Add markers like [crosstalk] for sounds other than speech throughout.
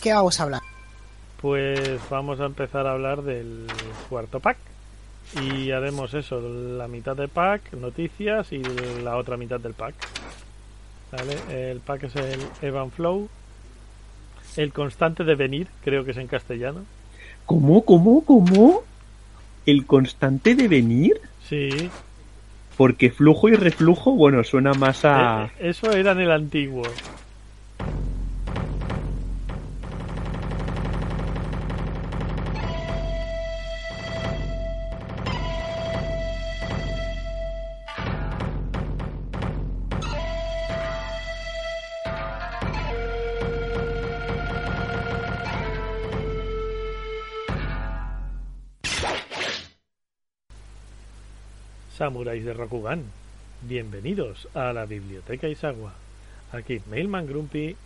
¿qué vamos a hablar? Pues vamos a empezar a hablar del cuarto pack. Y haremos eso, la mitad del pack, noticias y la otra mitad del pack. ¿Vale? El pack es el Evan Flow. El constante de venir, creo que es en castellano. ¿Cómo, cómo, cómo? ¿El constante de venir? Sí. Porque flujo y reflujo, bueno, suena más a... Eh, eso era en el antiguo. Samuráis de Rokugan, bienvenidos a la Biblioteca Isagua. Aquí Mailman Grumpy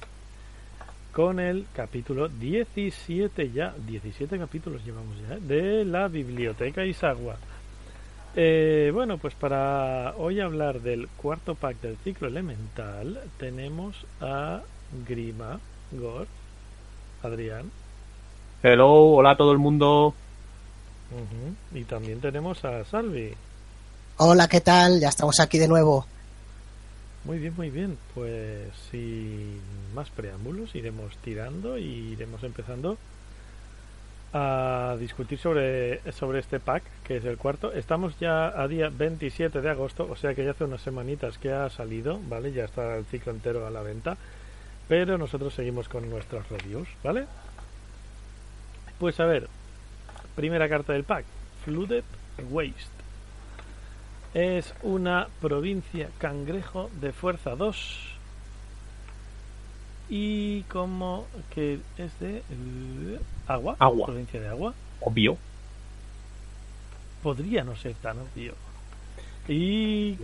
con el capítulo 17 ya, 17 capítulos llevamos ya, de la Biblioteca Isagua. Eh, bueno, pues para hoy hablar del cuarto pack del ciclo elemental tenemos a Grima, Gor, Adrián. Hello, hola a todo el mundo. Y también tenemos a Salvi. Hola, ¿qué tal? Ya estamos aquí de nuevo. Muy bien, muy bien. Pues sin más preámbulos, iremos tirando y iremos empezando a discutir sobre, sobre este pack, que es el cuarto. Estamos ya a día 27 de agosto, o sea que ya hace unas semanitas que ha salido, ¿vale? Ya está el ciclo entero a la venta. Pero nosotros seguimos con nuestras reviews, ¿vale? Pues a ver, primera carta del pack, Flooded Waste. Es una provincia cangrejo de fuerza 2. Y como que es de uh, agua, agua, provincia de agua. Obvio. Podría no ser tan obvio. Y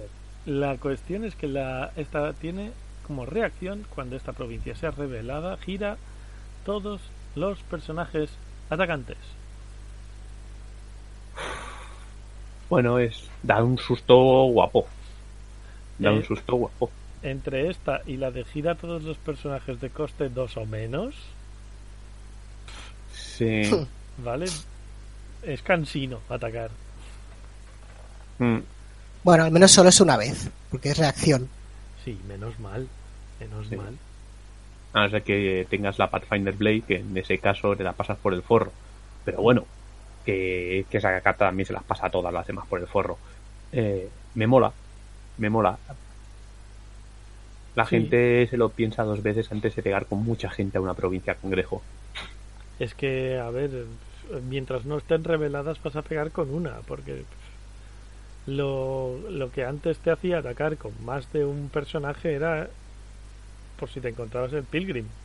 la cuestión es que la esta tiene como reacción cuando esta provincia sea revelada, gira todos los personajes atacantes. Bueno, es da un susto guapo. Da un susto guapo. Entre esta y la de gira todos los personajes de coste 2 o menos. Sí. [laughs] ¿Vale? Es cansino atacar. Mm. Bueno, al menos solo es una vez, porque es reacción. Sí, menos mal. Menos Sí. mal. A no ser que tengas la Pathfinder Blade, que en ese caso te la pasas por el forro. Pero bueno, que, que esa carta también se las pasa a todas las demás por el forro. Eh, me mola, me mola. La Sí. gente se lo piensa dos veces antes de pegar con mucha gente a una provincia cangrejo. Es que, a ver, mientras no estén reveladas vas a pegar con una, porque lo, lo que antes te hacía atacar con más de un personaje era por si te encontrabas el Pilgrim,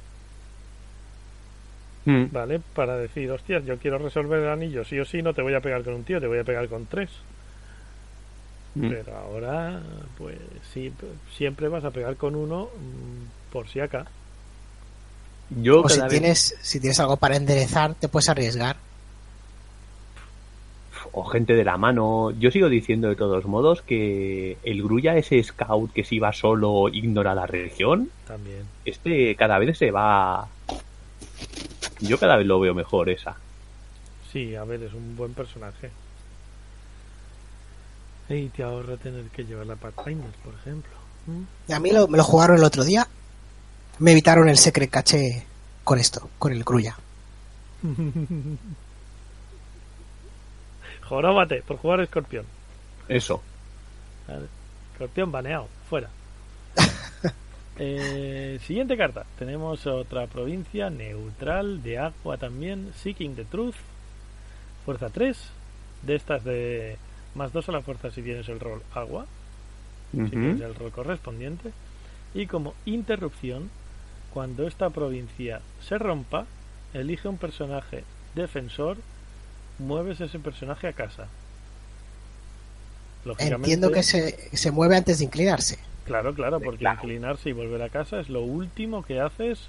Mm. ¿vale? Para decir, hostias, yo quiero resolver el anillo, sí o sí, no te voy a pegar con un tío, te voy a pegar con tres. Mm. Pero ahora, pues sí, siempre vas a pegar con uno mm, por si acá. Yo O si vez- tienes, si tienes algo para enderezar, te puedes arriesgar. o gente de la mano. Yo sigo diciendo de todos modos que el Grulla, ese scout que se iba solo, ignora la región, También. este cada vez se va. Yo cada vez lo veo mejor esa. Sí, a ver, es un buen personaje. Y te ahorra tener que llevar la Pathfinder, por ejemplo. ¿Mm? Y a mí lo- me lo jugaron el otro día. Me evitaron el secret caché con esto, con el Cruya. [laughs] Joróbate por jugar escorpión. Eso. Vale. Escorpión baneado, fuera. Eh, siguiente carta. Tenemos otra provincia neutral de agua también. Seeking the Truth. Fuerza 3. De estas de más 2 a la fuerza si tienes el rol agua. Si tienes el rol correspondiente. Y como interrupción, cuando esta provincia se rompa, elige un personaje defensor, mueves ese personaje a casa. Entiendo que se, se mueve antes de inclinarse. Claro, claro, porque Claro. inclinarse y volver a casa es lo último que haces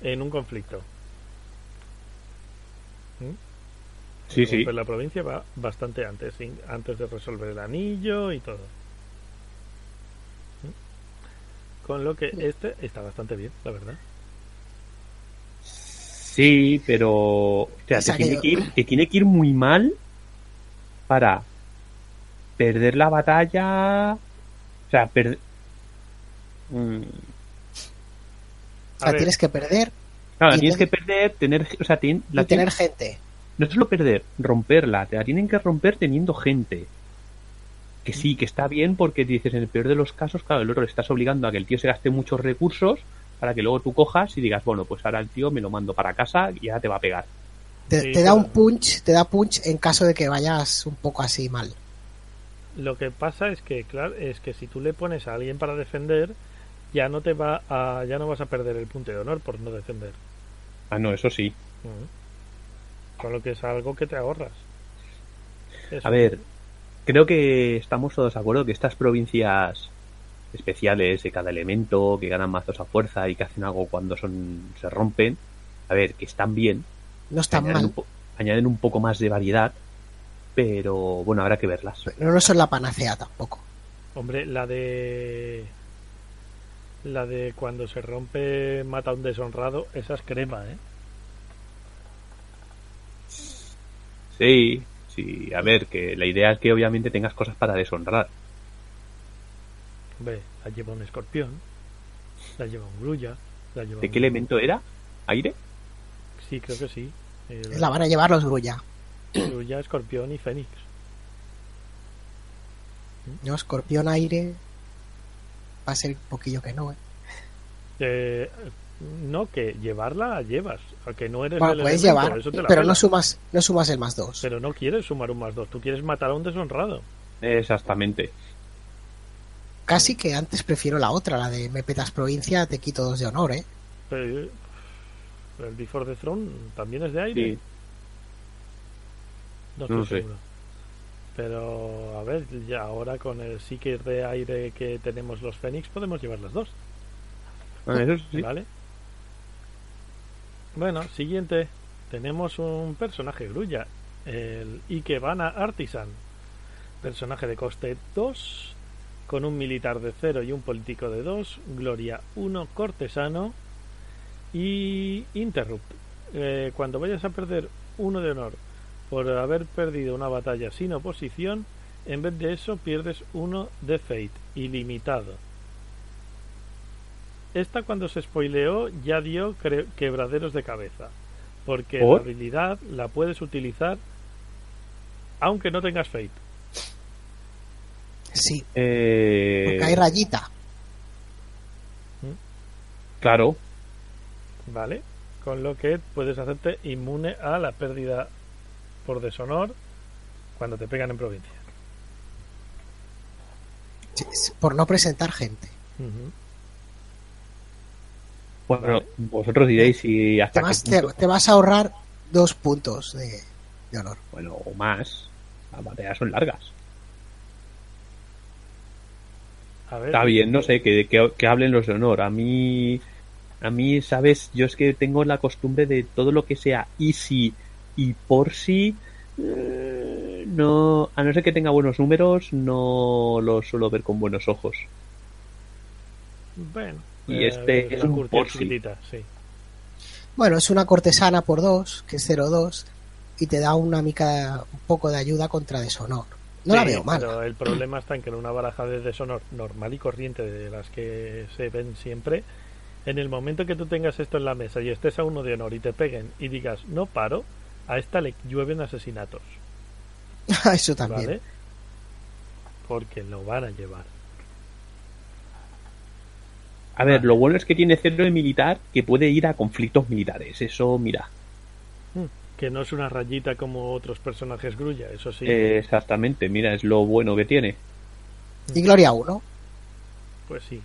en un conflicto. ¿Mm? Sí, sí. Romper la provincia va bastante antes, sin- antes de resolver el anillo y todo. ¿Mm? Con lo que este está bastante bien, la verdad. Sí, pero. O sea, te, tiene que- ir, te tiene que ir muy mal para perder la batalla. O sea, perder. O sea, tienes que perder Claro, Y tienes ten- que perder, tener. O sea, tien- la y tener gente. no solo perder, romperla. Te la tienen que romper teniendo gente. Que sí, que está bien porque dices, en el peor de los casos, claro, el otro le estás obligando a que el tío se gaste muchos recursos para que luego tú cojas y digas, bueno, pues ahora el tío me lo mando para casa y ya te va a pegar. Te, Sí, te da un punch, te da punch en caso de que vayas un poco así mal. Lo que pasa es que, claro, es que si tú le pones a alguien para defender, ya no te va a, ya no vas a perder el punto de honor por no defender. Ah, no, eso sí. Con lo que es algo que te ahorras. Eso. A ver, creo que estamos todos de acuerdo que estas provincias especiales de cada elemento, que ganan mazos a fuerza y que hacen algo cuando son se rompen, a ver, que están bien, No está añaden, mal. un añaden un poco más de variedad, pero bueno, habrá que verlas. Pero no son la panacea tampoco. Hombre, la de la de cuando se rompe mata a un deshonrado, esa es crema, ¿eh? Sí, sí, a ver, que la idea es que obviamente tengas cosas para deshonrar. Hombre, la lleva un escorpión, la lleva un grulla, la lleva ¿De un- qué elemento era? ¿Aire? Sí, creo que sí. El La van a llevar los Grulla. grulla, escorpión y fénix. ¿no? Escorpión aire. Va a ser un poquillo que no, ¿eh? Eh, no, que llevarla la llevas. A que no eres Bueno, el puedes elemento, llevar, eso te la pero pela. no sumas, no sumas el más dos. Pero no quieres sumar un más dos, tú quieres matar a un deshonrado. Exactamente. Casi que antes prefiero la otra, la de me petas provincia, te quito dos de honor, ¿eh? Pero, el Before the Throne también es de aire. Sí. No estoy No sé. seguro. Pero, a ver, ya ahora con el Seeker de aire que tenemos los Fénix, podemos llevar las dos, Ah, eso sí. ¿vale? Bueno, siguiente. Tenemos un personaje grulla, el Ikebana Artisan. Personaje de coste 2, con un militar de 0 y un político de 2, Gloria 1, cortesano y Interrupt. Eh, cuando vayas a perder uno de honor por haber perdido una batalla sin oposición, en vez de eso pierdes uno de Fate, ilimitado. Esta cuando se spoileó ya dio cre- quebraderos de cabeza, porque ¿Por? la habilidad la puedes utilizar aunque no tengas Fate. Sí, Eh, porque hay rayita. claro, ¿Vale? Con lo que puedes hacerte inmune a la pérdida por deshonor cuando te pegan en provincia. Por no presentar gente. Bueno, vosotros diréis si hasta Además, qué te, punto- te vas a ahorrar dos puntos de, de honor. bueno, o más. Las batallas son largas. A ver, Está bien, no sé, que, que, que hablen los de honor. A mí, a mí, sabes, yo es que tengo la costumbre de todo lo que sea easy y por sí, eh, no, a no ser que tenga buenos números, no lo suelo ver con buenos ojos. Bueno, Y eh, este es un por sí. Bueno, es una cortesana por dos, que es 0-2, y te da una mica, un poco de ayuda contra deshonor. No la veo mal. Pero el problema está en que en una baraja de deshonor normal y corriente de las que se ven siempre, en el momento que tú tengas esto en la mesa y estés a uno de honor y te peguen y digas no paro, a esta le llueven asesinatos, [laughs] Eso también. ¿vale? Porque lo van a llevar. A ver, lo bueno es que tiene cero de militar que puede ir a conflictos militares. Eso, mira, Que no es una rayita como otros personajes grulla, eso sí. eh, exactamente, mira, es lo bueno que tiene. Y Gloria 1. Pues sí,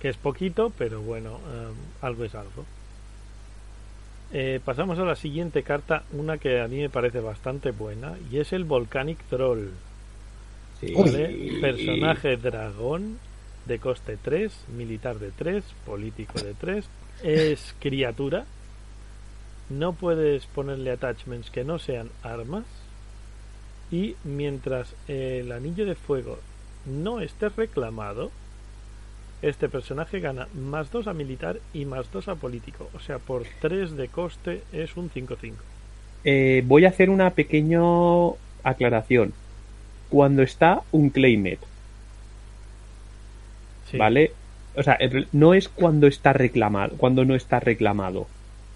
que es poquito, pero bueno, eh, algo es algo. Eh, pasamos a la siguiente carta, una que a mí me parece bastante buena, y es el Volcanic Troll. Sí. ¿vale? Personaje dragón de coste 3, militar de 3, político de 3, es criatura. No puedes ponerle attachments que no sean armas. Y mientras el anillo de fuego no esté reclamado, Este personaje gana más 2 a militar y más 2 a político. O sea, por 3 de coste es un 5-5. Eh, voy a hacer una pequeña aclaración. Cuando está un claimet, Sí, ¿vale? O sea, no es cuando está reclamado, cuando no está reclamado.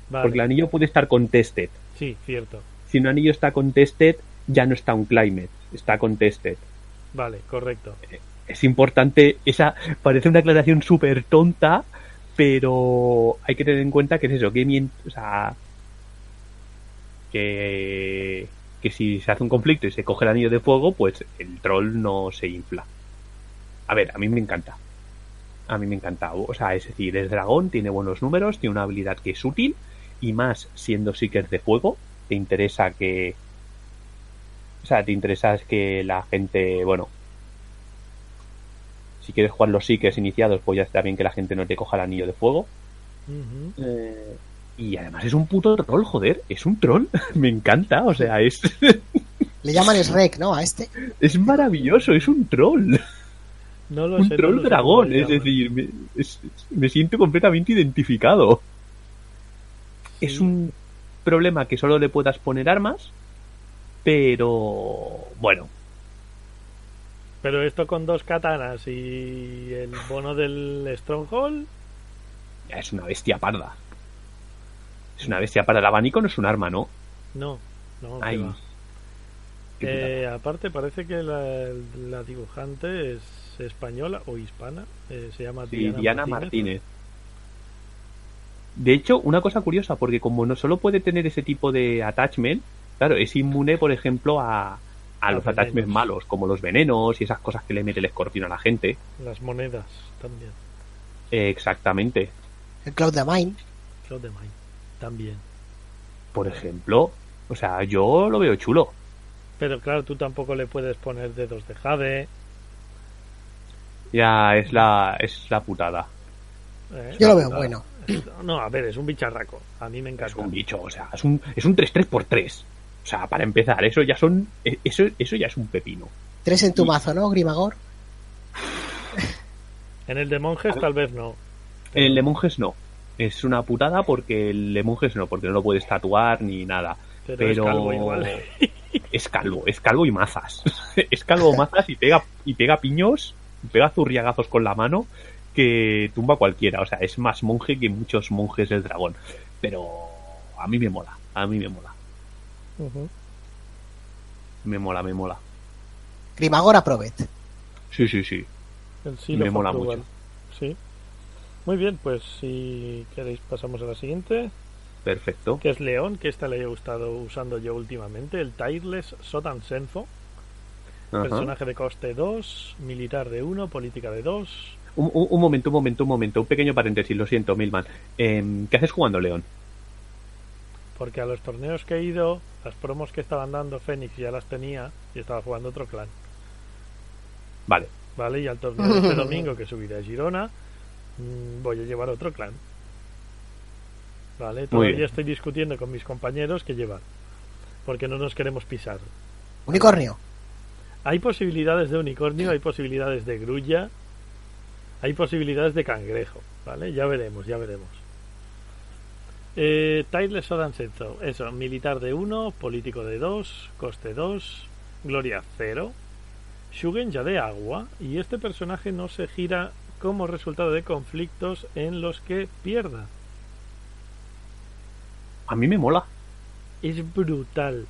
vale. Porque el anillo puede estar contested. Sí, cierto. Si un anillo está contested, ya no está un climate, está contested. Vale, correcto. Es importante, esa parece una aclaración súper tonta, pero hay que tener en cuenta que es eso, que o sea, que, que si se hace un conflicto y se coge el anillo de fuego, pues el troll no se infla. A ver, a mí me encanta. A mí me encanta. O sea, es decir, es dragón, tiene buenos números, tiene una habilidad que es útil, y más siendo Seeker de fuego, te interesa que. O sea, te interesa que la gente, bueno, si quieres jugar los Seekers iniciados, pues ya está bien que la gente no te coja el anillo de fuego. Eh, y además es un puto troll, joder, es un troll, [laughs] me encanta, o sea, es, [laughs] Le llaman [laughs] Shrek, ¿no? A este. es maravilloso, es un troll, No lo un sé, no troll lo dragón, es decir, me, es- me siento completamente identificado. Es un problema que solo le puedas poner armas, pero bueno, Pero esto con dos katanas y el bono del Stronghold. ya es una bestia parda. Es una bestia parda, el abanico no es un arma, ¿no? No, no, Ay. Eh, aparte, parece que la, la dibujante es española o hispana. eh, se llama Sí, Diana, Diana Martínez. Martínez. De hecho, una cosa curiosa, porque como no solo puede tener ese tipo de attachment, claro, es inmune, por ejemplo, a, a los attachments malos, como los venenos y esas cosas que le mete el escorpión a la gente. Las monedas también. Eh, exactamente. El Cloud de Mine. Cloud de Mine también. Por ejemplo, o sea, yo lo veo chulo. Pero claro, tú tampoco le puedes poner dedos de jade. Ya es la, es la putada. ¿eh? Yo lo veo bueno. No, a ver, es un bicharraco. A mí me Es encanta. un bicho, o sea, es un, es un 3-3 por 3 O sea, para empezar, eso ya son, eh, eso, eso ya es un pepino. Tres en tu Y- mazo, ¿no, Grimagor? En el de monjes tal vez no. En el de monjes no. Es una putada porque el de monjes no, porque no lo puedes tatuar ni nada. Pero, Pero, es calvo igual. [laughs] Es calvo, es calvo y mazas. [laughs] es calvo mazas y pega, y pega piños, y pega zurriagazos con la mano que tumba a cualquiera. O sea, es más monje que muchos monjes del dragón. Pero a mí me mola, a mí me mola. Me mola, me mola. Grimagor Aprobet. Sí, sí, sí. El sí Me mola mucho. Sí. Muy bien, pues si queréis pasamos a la siguiente, Perfecto. que es León, que esta le he estado usando yo últimamente, el Tireless Sotan Senfo, Ajá. personaje de coste 2, militar de 1, política de 2. Un, un- un momento, un momento, un momento. Un pequeño paréntesis, lo siento, Milman. Em, ¿Qué haces jugando, León? Porque a los torneos que he ido, las promos que estaban dando Fénix ya las tenía y estaba jugando otro clan. Vale. ¿Vale? Y al torneo de este [laughs] domingo que subiré a Girona, mm, voy a llevar otro clan. ¿Vale? Todavía estoy discutiendo con mis compañeros que llevar. Porque no nos queremos pisar. Unicornio. Hay posibilidades de unicornio, hay posibilidades de grulla, hay posibilidades de cangrejo, ¿vale? Ya veremos, ya veremos. Eh, Senso, eso, militar de 1, político de 2, coste 2, gloria 0, Shugen ya de agua, y este personaje no se gira como resultado de conflictos en los que pierda. A mí me mola. Es brutal.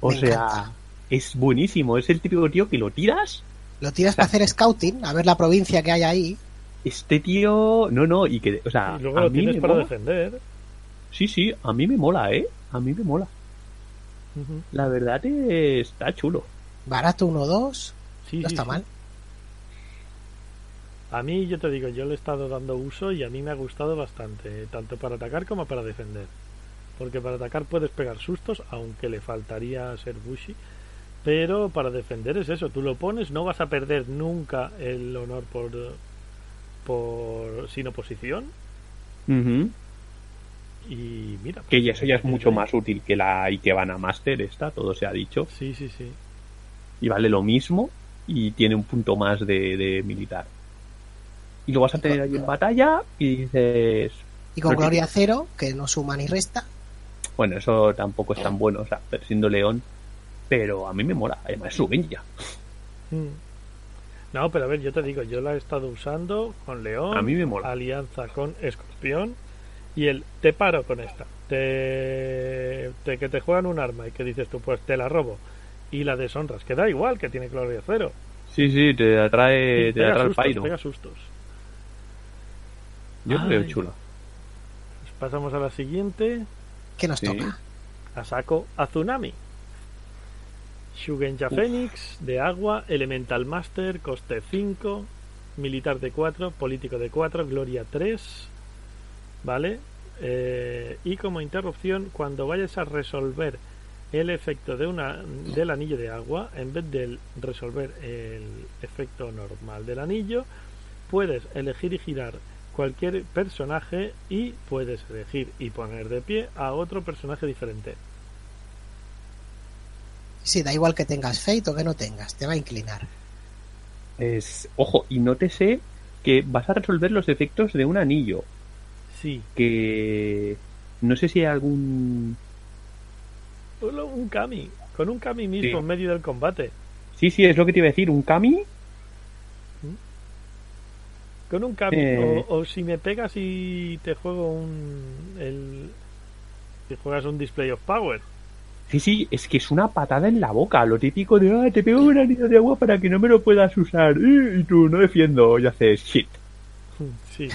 O Me sea, encanta. es buenísimo. Es el típico tío que lo tiras. Lo tiras para hacer scouting, a ver la provincia que hay ahí. Este tío. No, no, y que. O sea, Y luego a lo mí tienes me para mola. defender. Sí, sí, a mí me mola, ¿eh? A mí me mola. La verdad es, está chulo. Barato 1-2. Sí, No sí, está sí. mal. A mí, yo te digo, yo le he estado dando uso y a mí me ha gustado bastante, tanto para atacar como para defender. Porque para atacar puedes pegar sustos, aunque le faltaría ser Bushi. Pero para defender es eso, tú lo pones, no vas a perder nunca el honor por, por sin oposición. Ujú. Y mira. Que pues, ya, eso ya es mucho más útil que la Ikebana Master, esta, todo se ha dicho. Sí, sí, sí. Y vale lo mismo y tiene un punto más de, de militar. Y lo vas a tener ahí en batalla y dices... Y con Gloria Cero, que no suma ni resta. Bueno, eso tampoco es tan bueno, o sea, siendo león. Pero a mí me mola, además es su ninja. Mm. No, pero a ver, yo te digo, yo la he estado usando con León, A mí me mola. alianza con Escorpión y el te paro con esta. Te, te- que te juegan un arma y que dices tú, pues te la robo. Y la deshonras, que da igual que tiene gloria cero. Sí, sí, te atrae, Y te atrae el sustos, pairo. pega sustos. Yo Ay. chula. Pues pasamos a la siguiente. que nos Sí. toca? Asako Azunami. Shugenja Phoenix de agua, Elemental Master, coste 5, militar de 4, político de 4, gloria 3. ¿Vale? Eh, y como interrupción, cuando vayas a resolver el efecto de una, del anillo de agua, en vez de resolver el efecto normal del anillo, puedes elegir y girar cualquier personaje y puedes elegir y poner de pie a otro personaje diferente. Sí, da igual que tengas Fate o que no tengas, te va a inclinar. Es, ojo, y nótese que vas a resolver los efectos de un anillo. Sí, Que no sé si hay algún. un Kami, con un Kami mismo Sí. en medio del combate. Sí, sí, es lo que te iba a decir. Un Kami. Con un Kami, Eh. o, o si me pegas y te juego un. El, si juegas un Display of Power. Sí, sí, es que es una patada en la boca. Lo típico de, ah, te pego un anillo de agua para que no me lo puedas usar. Y tú no defiendo. Y haces shit. Sí,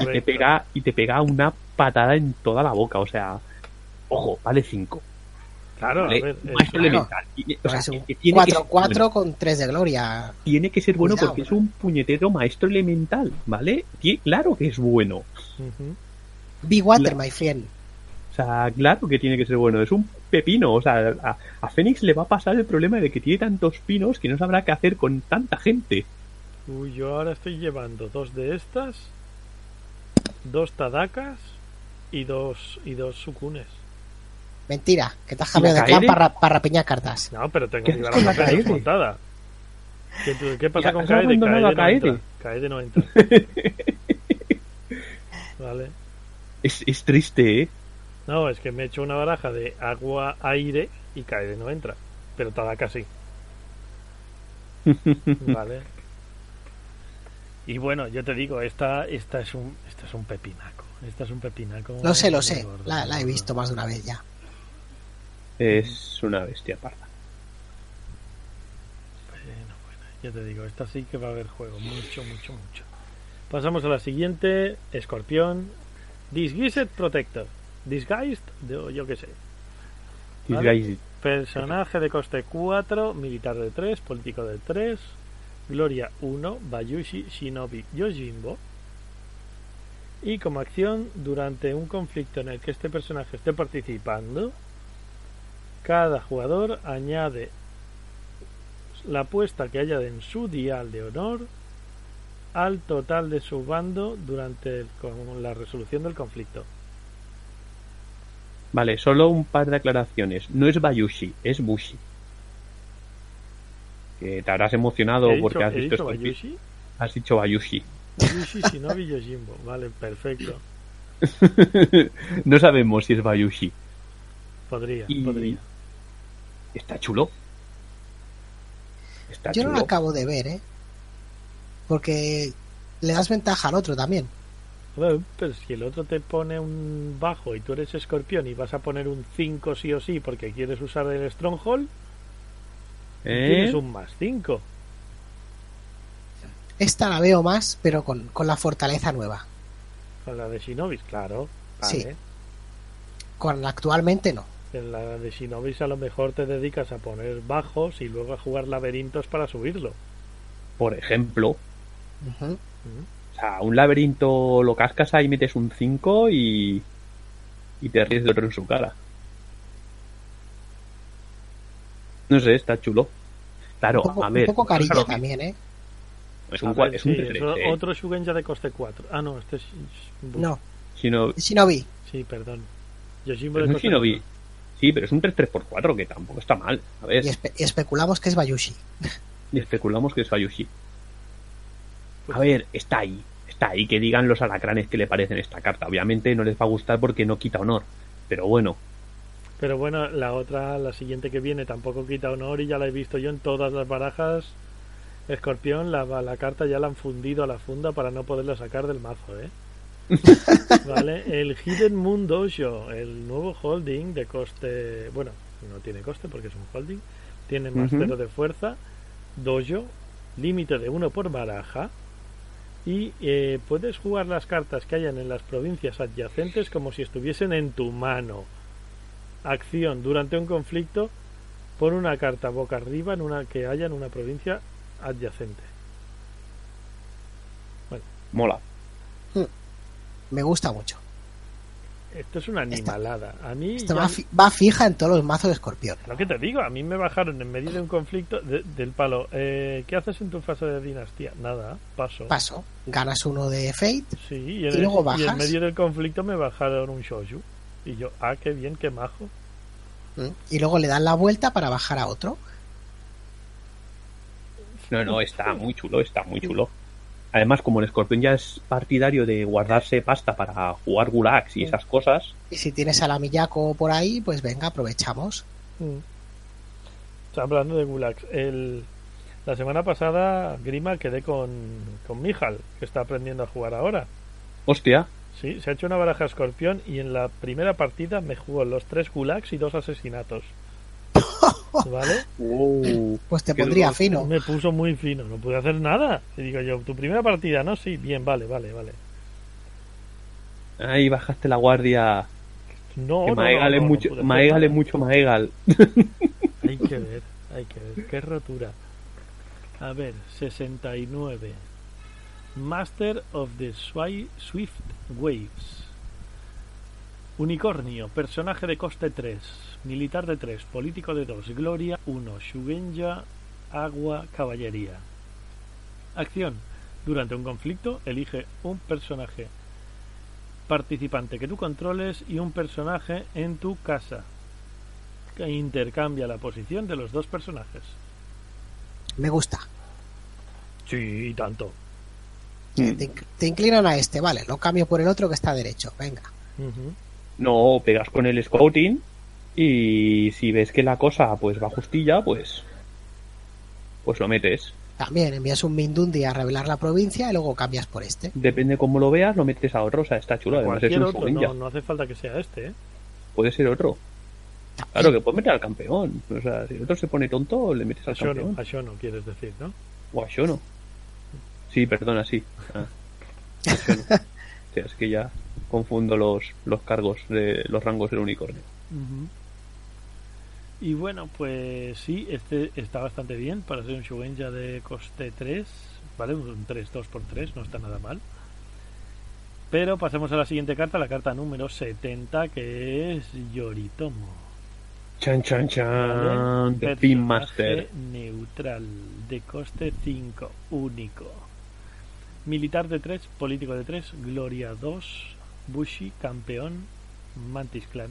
Y [laughs] te pega, y te pega una patada en toda la boca. O sea, ojo, vale 5. Claro, a ¿vale? ver, Maestro eso- elemental. O sea, es un que tiene que ser 4-4 bueno. con 3 de gloria. Tiene que ser bueno Cuidado. porque es un puñetero maestro elemental, ¿vale? Claro que es bueno. Be Water, La- my friend. O sea, claro que tiene que ser bueno. Es un pepino. O sea, a, a Fénix le va a pasar el problema de que tiene tantos pinos que no sabrá qué hacer con tanta gente. Uy, yo ahora estoy llevando dos de estas, dos Tadakas y dos y dos Sukunes. Mentira, que te has ¿Y cambiado de clan para, para rapiñar cartas. No, pero tengo ¿Qué que llevar la Kaede? desmontada. ¿Qué, tú- qué pasa Ya, con Kaede? Kaede no Kaede. entra. Kaede no entra. [laughs] Vale. Es, es triste, ¿eh? No, es que me he hecho una baraja de agua, aire y Kaede no entra. Pero Tadaka sí. [laughs] Vale. Y bueno, yo te digo, esta, esta es un, esta es un pepinaco. Esta es un pepinaco. Lo sé, lo sé. gordo, La, la he visto más de una vez ya. Es una bestia parda. Bueno, bueno, ya te digo, esta sí que va a haber juego, mucho, mucho, mucho. Pasamos a la siguiente, Escorpión, Disguised Protector, Disguised, de, yo qué sé, Vale. Disguised. personaje de coste 4, militar de 3, político de 3, Gloria 1, Bayushi Shinobi Yojimbo. Y como acción, durante un conflicto en el que este personaje esté participando, cada jugador añade la apuesta que haya en su dial de honor al total de su bando durante con la resolución del conflicto. Vale, solo un par de aclaraciones. No es Bayushi, es Bushi. Que te habrás emocionado ¿He dicho, porque has visto dicho estos Bayushi? Has dicho Bayushi. Bayushi, Shinobi, Yojimbo. Vale, perfecto. [laughs] no sabemos si es Bayushi. Podría, Y- podría. Está chulo. Está Yo no chulo. lo acabo de ver, ¿eh? Porque le das ventaja al otro también. Bueno, pero si el otro te pone un bajo y tú eres escorpión y vas a poner un 5 sí o sí porque quieres usar el Stronghold, ¿Eh? tienes un más 5. Esta la veo más, pero con, con la fortaleza nueva. Con la de Shinobis, claro. Vale. Sí. Con la actualmente no. En la de Shinobis a lo mejor te dedicas a poner bajos y luego a jugar laberintos para subirlo. Por ejemplo, o sea, un laberinto lo cascas ahí, metes un 5 y. y te ríes de otro en su cara. No sé, está chulo. Claro, un poco, a ver. un poco carilla claro, también, ¿eh? Es un, ver, es un sí, T3, es eh. otro Shugenja de coste 4. Ah, no, este es. No, Shino- Shinobi. Sí, perdón. Yojimbo es de un coste Shinobi. 4. Sí, pero es un 3-3x4 que tampoco está mal. A ver, Y, espe- y especulamos que es Bayushi. y especulamos que es Bayushi. Pues A ver, está ahí. Está está ahí que digan los alacranes que le parecen esta carta. Obviamente no les va a gustar porque no quita honor, pero bueno. Pero bueno, la otra, la siguiente que viene tampoco quita honor y ya la he visto yo en todas las barajas. Escorpión, la, la carta ya la han fundido a la funda para no poderla sacar del mazo, ¿eh? [laughs] vale, el Hidden Moon Dojo, el nuevo holding de coste, bueno, no tiene coste porque es un holding, tiene más cero de fuerza, dojo, límite de uno por baraja y eh, puedes jugar las cartas que hayan en las provincias adyacentes como si estuviesen en tu mano. Acción durante un conflicto por una carta boca arriba en una que haya en una provincia adyacente. Bueno. Mola. Hmm. Me gusta mucho. Esto es una animalada. a mí va, fija en todos los mazos de escorpión. Lo que te digo, a mí me bajaron en medio de un conflicto del palo. Eh, ¿Qué haces en tu fase de dinastía? Nada, paso. Paso. Ganas uno de Fate sí, y, luego bajas. Y en medio del conflicto me bajaron un Shoju. Y yo, ah, qué bien, qué majo. Mm. Y luego le dan la vuelta para bajar a otro. No, no, [laughs] está muy chulo, está muy chulo. Además, como el escorpión ya es partidario de guardarse pasta para jugar gulags y esas cosas. Y si tienes a la Miyako por ahí, pues venga, aprovechamos. Mm. hablando de gulags, el, la semana pasada, Grima, quedé con, con Mijal, que está aprendiendo a jugar ahora. Hostia. Sí, se ha hecho una baraja escorpión y en la primera partida me jugó los tres gulags y dos asesinatos. [laughs] ¿Vale? Uh, pues te pondría fino. Me puso muy fino, no pude hacer nada. Y digo yo, tu primera partida, ¿no? Sí, bien, vale, vale, vale. Ahí bajaste la guardia. No, que Maegal es mucho, Maegal es mucho Maegal. Hay que ver, hay que ver. Qué rotura. A ver, 69. Master of the Swift Waves. Unicornio, personaje de coste 3 Militar de 3, político de 2, gloria 1, Shugenja, agua, caballería. Acción. Durante un conflicto, elige un personaje participante que tú controles y un personaje en tu casa. Que intercambia la posición de los dos personajes. Me gusta. Sí, tanto. Te, inclinan a este, vale, lo cambio por el otro que está derecho, venga. No, pegas con el scouting y si ves que la cosa pues va justilla, pues pues lo metes. También envías un Mindundi a revelar la provincia y luego cambias por este. Depende cómo lo veas, lo metes a otro. O sea, está chulo. Además es un otro, no, no, hace falta que sea este, ¿eh? Puede ser otro. Claro, que puedes meter al campeón. O sea, si el otro se pone tonto, le metes al campeón. A Shono, quieres decir, ¿no? O a Shono. Sí, perdona, sí. Ah. o sea, es que ya confundo los, los cargos de los rangos del unicornio. Y bueno, pues sí, este está bastante bien para ser un Shugenja de coste 3, ¿vale? Un 3 2 x 3 no está nada mal. Pero pasemos a la siguiente carta, la carta número 70, que es Yoritomo. Chan chan chan, de Pin Master. Neutral, de coste 5, único. Militar de 3, político de 3, Gloria 2, Bushi, campeón, Mantis Clan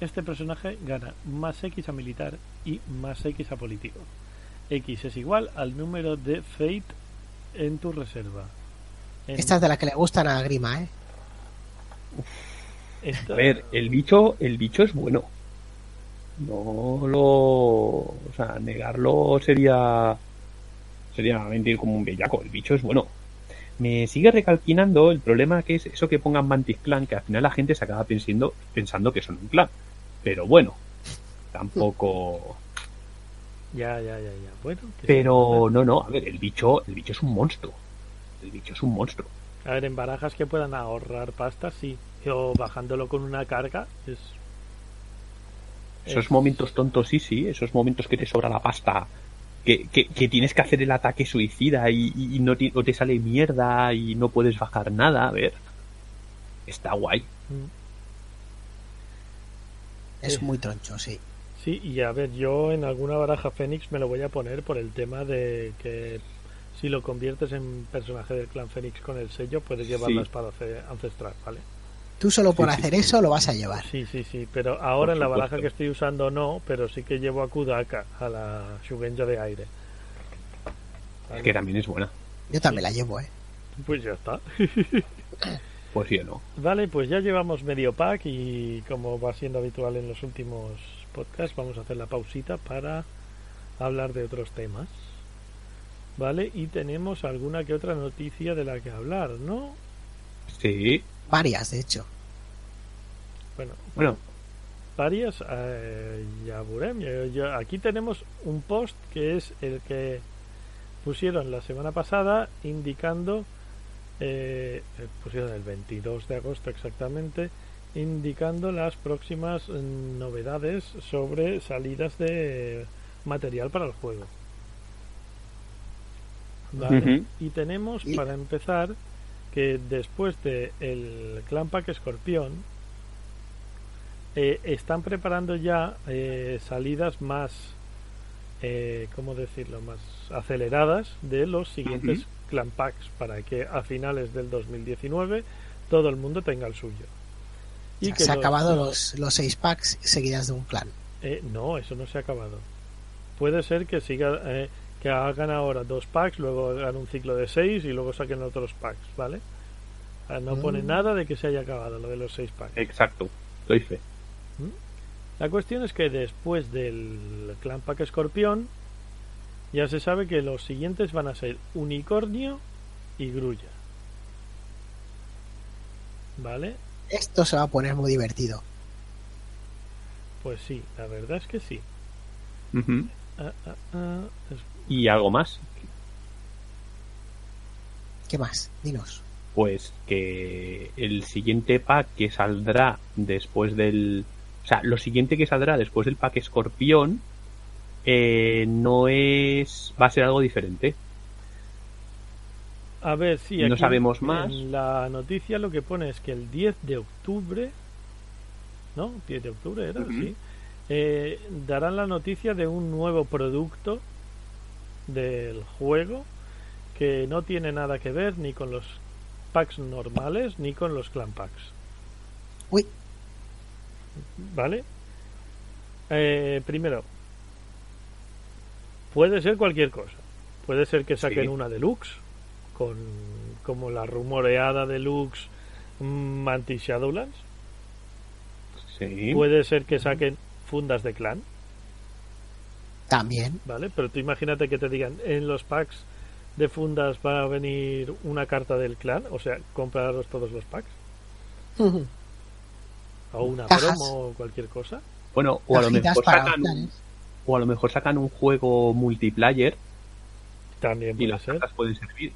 este personaje gana más X a militar y más X a político. X es igual al número de Fate en tu reserva. Esta es de la que le gustan a Grima, ¿eh? A ver, el bicho, el bicho es bueno. No lo. O sea, negarlo sería. Sería mentir como un bellaco. El bicho es bueno. Me sigue recalquinando el problema que es eso que pongan Mantis Clan, que al final la gente se acaba pensando, pensando que son un clan. Pero bueno, tampoco. Ya, ya, ya, ya. Bueno. Pero no, no, a ver, el bicho, el bicho es un monstruo. El bicho es un monstruo. A ver, en barajas que puedan ahorrar pasta, sí. O bajándolo con una carga, es. Esos momentos tontos, sí, sí. Esos momentos que te sobra la pasta. Que, que, tienes que hacer el ataque suicida y, no, te, te, sale mierda y no puedes bajar nada. A ver. Está guay. Es muy troncho, sí. Sí, y a ver, yo en alguna baraja Fénix me lo voy a poner por el tema de que si lo conviertes en personaje del clan Fénix con el sello, puedes llevar la espada ancestral, ¿vale? Tú solo por hacer eso lo vas a llevar. Sí, sí, sí, pero ahora en la baraja que estoy usando no, pero sí que llevo a Kudaka, a la Shugenja de aire. Es que también es buena. Yo también la llevo, ¿eh? Pues ya está. [laughs] Pues sí o no. Vale, pues ya llevamos medio pack y como va siendo habitual en los últimos podcasts, vamos a hacer la pausita para hablar de otros temas. Vale, y tenemos alguna que otra noticia de la que hablar, ¿no? Sí. Varias, de hecho. Bueno, Bueno, varias. eh. Yo- yo- aquí tenemos un post que es el que pusieron la semana pasada indicando, eh, eh, pusieron el 22 de agosto exactamente, indicando las próximas mm, novedades sobre salidas de material para el juego. Vale. Y tenemos para empezar que después de el Clan Pack Escorpión eh, están preparando ya eh, salidas más eh, ¿cómo decirlo? más aceleradas de los siguientes. Clan Packs para que a finales del 2019 todo el mundo tenga el suyo. O sea, que se han los- acabado los, los seis packs seguidas de un clan. eh, no, eso no se ha acabado. Puede ser que siga eh, que hagan ahora dos packs, luego hagan un ciclo de seis y luego saquen otros packs, ¿vale? No pone Mm. nada de que se haya acabado lo de los seis packs. exacto. Doy fe. La cuestión es que después del Clan Pack Escorpión ya se sabe que los siguientes van a ser Unicornio y Grulla. ¿Vale? Esto se va a poner muy divertido. Pues sí, la verdad es que sí. Ah, ah, ah, es- Y algo más. ¿Qué más? Dinos. Pues que el siguiente pack que saldrá después del. O sea, lo siguiente que saldrá después del pack escorpión eh, no es. Va a ser algo diferente. A ver, sí, No sabemos más. En la noticia lo que pone es que el 10 de octubre, ¿no? 10 de octubre era, Ujú. sí. eh, darán la noticia de un nuevo producto del juego que no tiene nada que ver ni con los packs normales ni con los clan packs. Uy, ¿Vale? Eh, primero, puede ser cualquier cosa. Puede ser que saquen Sí. una deluxe, con como la rumoreada deluxe mm, Mantis Shadowlands. Sí. Puede ser que saquen fundas de clan, también. ¿vale? Pero tú imagínate que te digan, en los packs de fundas va a venir una carta del clan, o sea, compraros todos los packs, o una Cajas. promo o cualquier cosa. Bueno, o a lo mejor para sacan un, o a lo mejor sacan un juego multiplayer También y puede las ser. cartas pueden servir.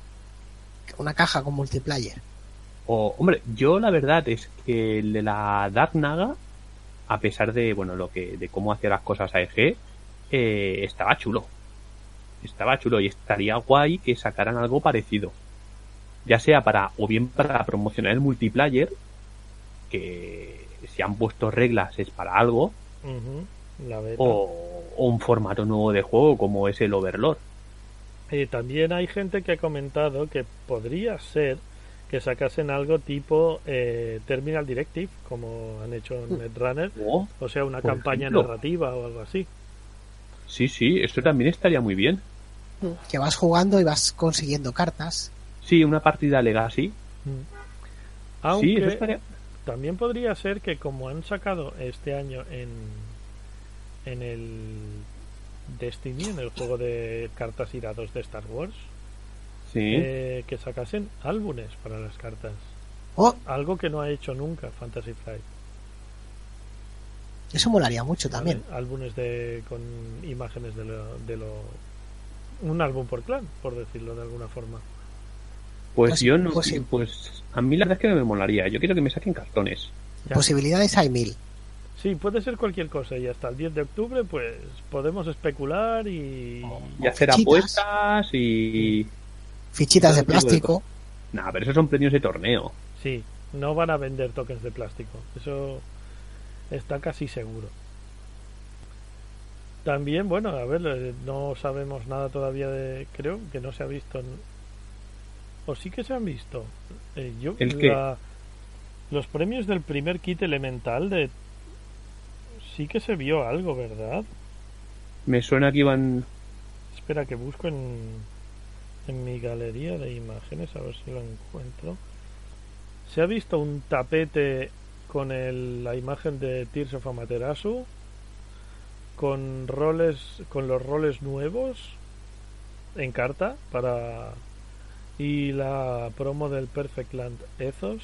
Una caja con multiplayer. O, hombre, yo la verdad es que el de la Dark Naga, a pesar de, bueno, lo que, de cómo hacía las cosas AEG, eh, estaba chulo. Estaba chulo y estaría guay que sacaran algo parecido. Ya sea para, o bien para promocionar el multiplayer, que si han puesto reglas es para algo, la o, o un formato nuevo de juego como es el Overlord. Eh, también hay gente que ha comentado que podría ser que sacasen algo tipo eh, Terminal Directive, como han hecho en Netrunner, Oh, o sea, una campaña ejemplo. narrativa o algo así. Sí, sí, eso también estaría muy bien. Que vas jugando y vas consiguiendo cartas. Sí, una partida Legacy. Aunque Sí, eso estaría. también podría ser que como han sacado este año en en el Destiny, en el juego de cartas y dados de Star Wars, Sí. eh, que sacasen álbumes para las cartas. Oh, Algo que no ha hecho nunca Fantasy Flight. Eso molaría mucho también. Álbumes de, con imágenes de lo, de lo. Un álbum por clan, por decirlo de alguna forma. Pues Pues- yo no. pues sí. Pues a mí la verdad es que no me molaría. Yo quiero que me saquen cartones. Ya. Posibilidades hay mil. Sí, puede ser cualquier cosa y hasta el 10 de octubre pues podemos especular y... Y hacer fichitas. apuestas y. Fichitas de de plástico. Nah, pero esos son premios de torneo. Sí, no van a vender tokens de plástico. Eso está casi seguro. También, bueno, a ver, eh, no sabemos nada todavía de... Creo que no se ha visto... O sí que se han visto. Eh, yo, ¿El la- Los premios del primer kit elemental de... Sí que se vio algo, ¿verdad? Me suena que iban. Espera que busco en, en mi galería de imágenes, a ver si lo encuentro. Se ha visto un tapete con el, la imagen de Tears of Amaterasu con roles con los roles nuevos en carta para y la promo del Perfect Land Ethos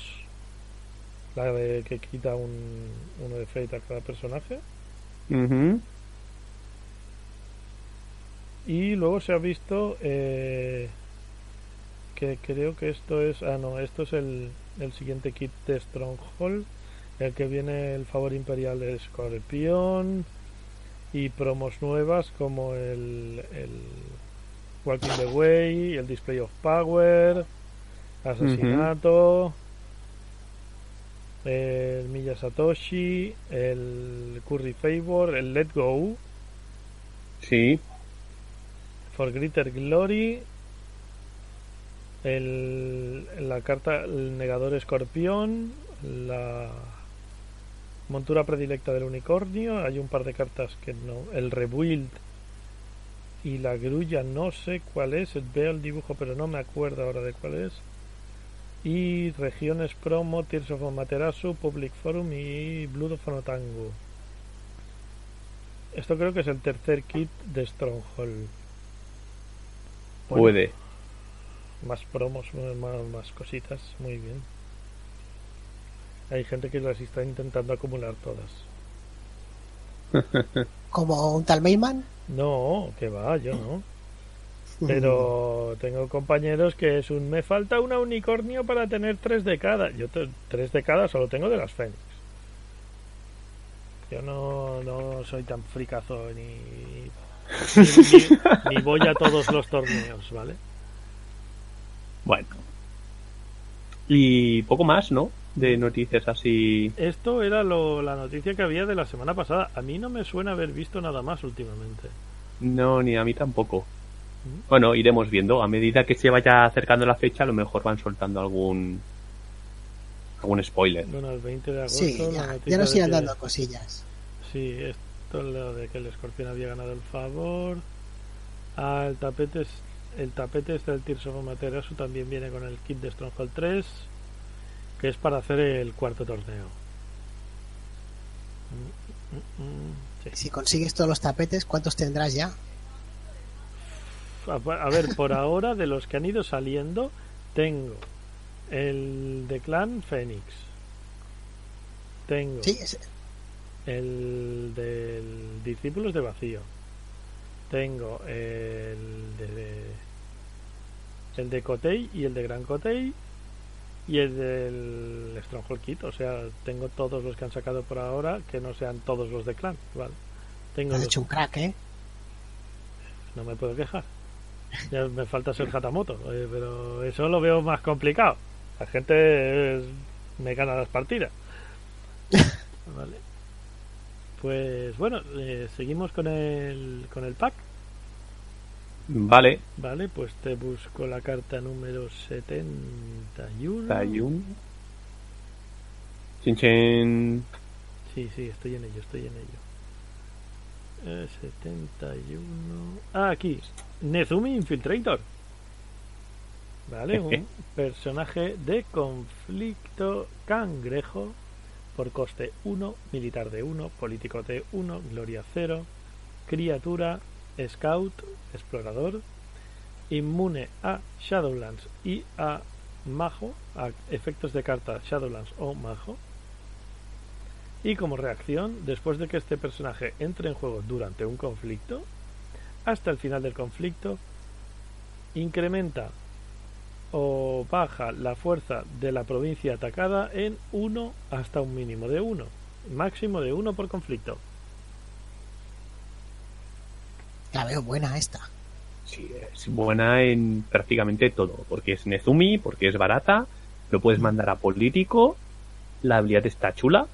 la de que quita un, uno de fate a cada personaje Ujú. y luego se ha visto eh, que creo que esto es ah no esto es el, el siguiente kit de Stronghold el que viene el favor imperial de Escorpión y promos nuevas como el, el Walking the Way el Display of Power Asesinato el Milla Satoshi el Curry Favor el Let Go Sí. For Greater Glory. El, la carta El Negador Escorpión. La montura predilecta del unicornio. Hay un par de cartas que no. El Rebuild. Y la grulla no sé cuál es. Veo el dibujo pero no me acuerdo ahora de cuál es. Y regiones promo, Tears of Amaterasu, Public Forum y Blood of Onotango. Esto creo que es el tercer kit de Stronghold. Bueno, Puede. Más promos, más, más cositas, muy bien. Hay gente que las está intentando acumular todas. [laughs] Como un tal Mayman. No, que va, yo no. [laughs] Pero tengo compañeros que es un me falta una unicornio para tener tres de cada. Yo te- tres de cada solo tengo de las Fénix. Yo no, no soy tan fricazo ni, ni, ni voy a todos los torneos, ¿vale? Bueno. Y poco más, ¿no? De noticias así. Esto era lo- la noticia que había de la semana pasada. A mí no me suena haber visto nada más últimamente. No, ni a mí tampoco. Bueno, iremos viendo. A medida que se vaya acercando la fecha, a lo mejor van soltando algún. algún spoiler. Bueno, el 20 de agosto. Sí, ya, nos de irán que- dando cosillas. Sí, esto es lo de que el escorpión había ganado el favor. Ah, el tapete es, el tapete este del Tears of también viene con el kit de Stronghold 3, que es para hacer el cuarto torneo. Sí. Si consigues todos los tapetes, ¿cuántos tendrás ya? A, ver, por ahora de los que han ido saliendo, tengo el de Clan Fénix. Tengo Sí, el del Discípulos de Vacío. Tengo el de el de Cotei y el de Gran Cotei y el del Stronghold Kit, o sea, tengo todos los que han sacado por ahora que no sean todos los de Clan, ¿vale? Tengo has los- hecho un crack, ¿eh? no me puedo quejar. Ya me falta ser Hatamoto, eh, pero eso lo veo más complicado. La gente me gana las partidas. [laughs] Vale. Pues bueno, eh, seguimos con el con el pack. Vale. Vale, pues te busco la carta número 71. Hay un. Chin chin. Sí, sí, estoy en ello, estoy en ello. Eh, 71. Ah, aquí. Nezumi Infiltrator. Vale, un personaje de conflicto cangrejo por coste 1, militar de 1, político de 1, gloria 0, criatura, scout, explorador, inmune a Shadowlands y a mago, a efectos de carta Shadowlands o mago. Y como reacción, después de que este personaje entre en juego durante un conflicto, hasta el final del conflicto, incrementa o baja la fuerza de la provincia atacada en 1 hasta un mínimo de 1, máximo de 1 por conflicto. La veo buena esta. Sí, es buena en prácticamente todo. Porque es Nezumi, porque es barata, lo puedes mandar a político, la habilidad está chula.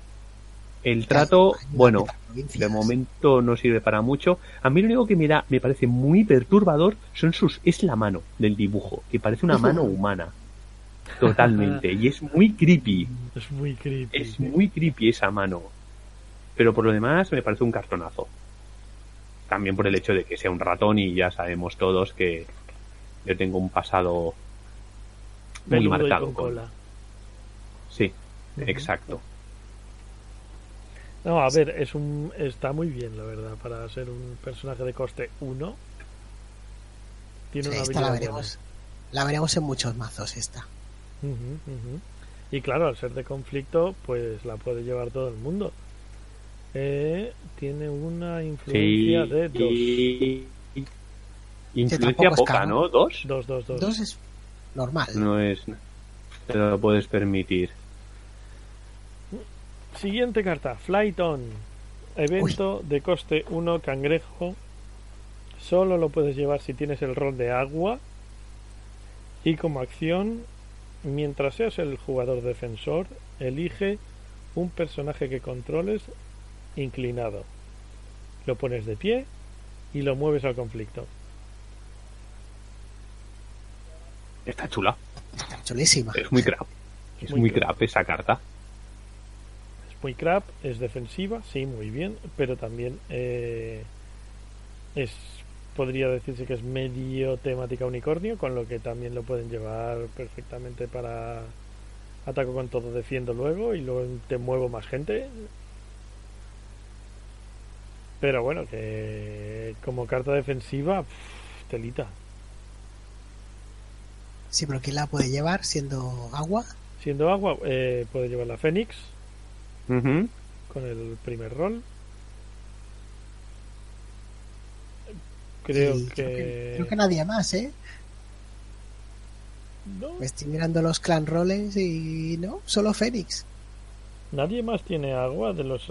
El trato, bueno, de momento no sirve para mucho. A mí lo único que me da, me parece muy perturbador son sus, es la mano del dibujo, que parece una mano [laughs] humana. Totalmente. Y es muy creepy. Es muy creepy. Es muy creepy esa mano. Pero por lo demás me parece un cartonazo. También por el hecho de que sea un ratón y ya sabemos todos que yo tengo un pasado muy Peludo marcado con con- cola. Sí, exacto. No, a ver, es un está muy bien, la verdad, para ser un personaje de coste 1. Tiene Sí, una esta la habilidad veremos. La veremos en muchos mazos esta. Y claro, al ser de conflicto, pues la puede llevar todo el mundo. Eh, tiene una Sí, influencia de 2. y... Influencia poca, caro. ¿no? ¿Dos? 2, 2, 2. Dos es normal. No es... Te lo puedes permitir. Siguiente carta, Flight On. Evento de coste 1 cangrejo. Solo lo puedes llevar si tienes el rol de agua. Y como acción, mientras seas el jugador defensor, elige un personaje que controles inclinado. Lo pones de pie y lo mueves al conflicto. Está chula. Está chulísima. Es muy crap. Es Muy muy crap. crap esa carta. Es muy crap, es defensiva, sí, muy bien, pero también eh, es podría decirse que es medio temática unicornio, con lo que también lo pueden llevar perfectamente para ataco con todo, defiendo luego y luego te muevo más gente. Pero bueno, que como carta defensiva, pff, telita. Sí, pero ¿quién la puede llevar siendo agua? Siendo agua, eh, puede llevar la Fénix con el primer rol. Creo que... creo que... creo que nadie más, ¿eh? No, Me estoy mirando los clan roles y no, solo Fénix. nadie más tiene agua de los...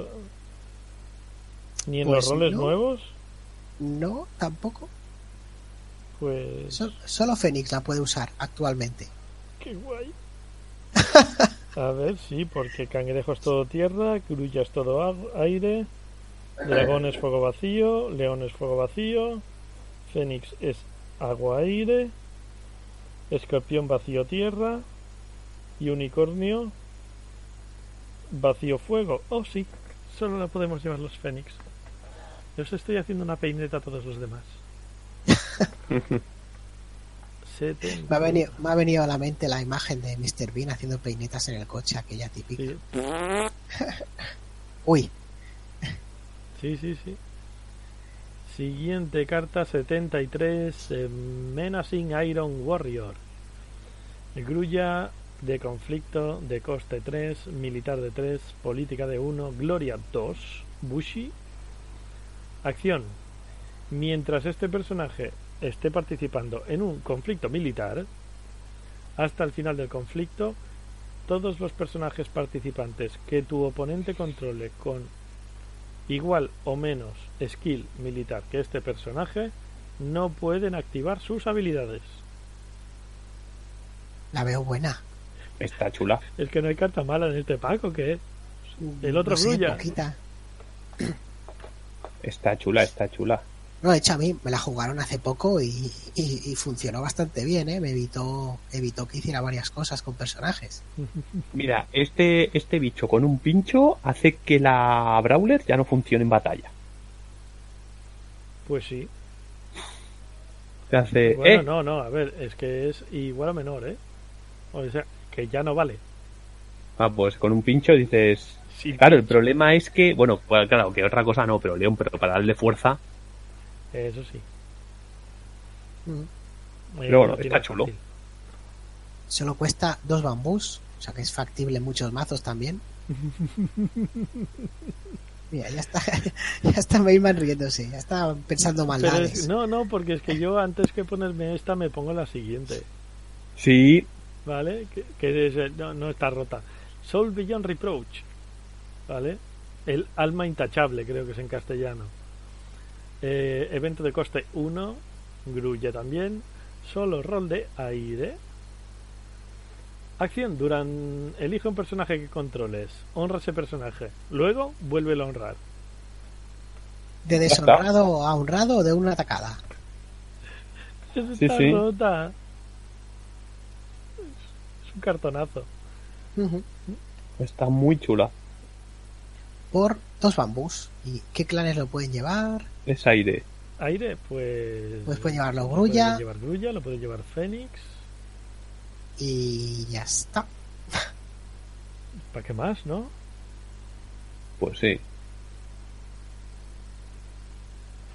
Ni en Pues los roles no. nuevos, No, tampoco. pues... So- solo Fénix la puede usar actualmente. ¡Qué guay! A ver, sí, porque cangrejo es todo tierra, grulla es todo aire, dragón es fuego vacío, león es fuego vacío, fénix es agua aire, escorpión vacío tierra y unicornio vacío fuego. Oh, sí, solo la podemos llevar los fénix. Yo os estoy haciendo una peineta a todos los demás. [laughs] Setenta- Me ha, venido, me ha venido a la mente la imagen de Mr. Bean haciendo peinetas en el coche, aquella típica. Sí, [laughs] Uy, Sí, sí, sí. Siguiente carta 73, eh, Menacing Iron Warrior. Grulla de conflicto de coste 3, militar de 3, política de 1, gloria 2, Bushi. Acción. Mientras este personaje esté participando en un conflicto militar, hasta el final del conflicto, todos los personajes participantes que tu oponente controle con igual o menos skill militar que este personaje no pueden activar sus habilidades. la veo buena. Está chula. Es que no hay carta mala en este pack o qué? El otro no sé, Grulla. poquita. Está chula, está chula. No, de hecho a mí me la jugaron hace poco y, y- y funcionó bastante bien, ¿eh? Me evitó, evitó que hiciera varias cosas con personajes. [laughs] Mira, este, este bicho con un pincho hace que la Brawler ya no funcione en batalla. Pues sí. Te hace, Bueno, eh, no, no, a ver, es que es igual o menor, ¿eh? O sea, que ya no vale. ah, pues con un pincho dices, Sí, Claro, el problema es que, bueno, pues claro, que otra cosa no, pero León, pero para darle fuerza, Eso sí. Mm. Pero bueno, está chulo. fácil. Solo cuesta dos bambús, o sea que es factible en muchos mazos también. [laughs] Mira, ya está, [laughs] ya está Mayman riéndose, ya está pensando maldades. es- no, no, porque es que yo antes que ponerme esta me pongo la siguiente. sí, ¿vale? Que, que es, eh, no, no está rota. Soul Beyond Reproach, ¿vale? El alma intachable, creo que es en castellano. Eh, evento de coste 1, grulla también. Solo rol de aire. Acción, duran elige un personaje que controles, honra ese personaje, luego vuelve a honrar. De deshonrado a honrado o de una atacada. [laughs] Sí, está sí. rota. Un cartonazo. Está muy chula. Por dos bambús. ¿Y qué clanes lo pueden llevar? Es aire. Aire, pues. Pues puede llevarlo lo Grulla. puede llevar Grulla, lo puede llevar Fénix. Y ya está. [laughs] ¿Para qué más, no? Pues sí.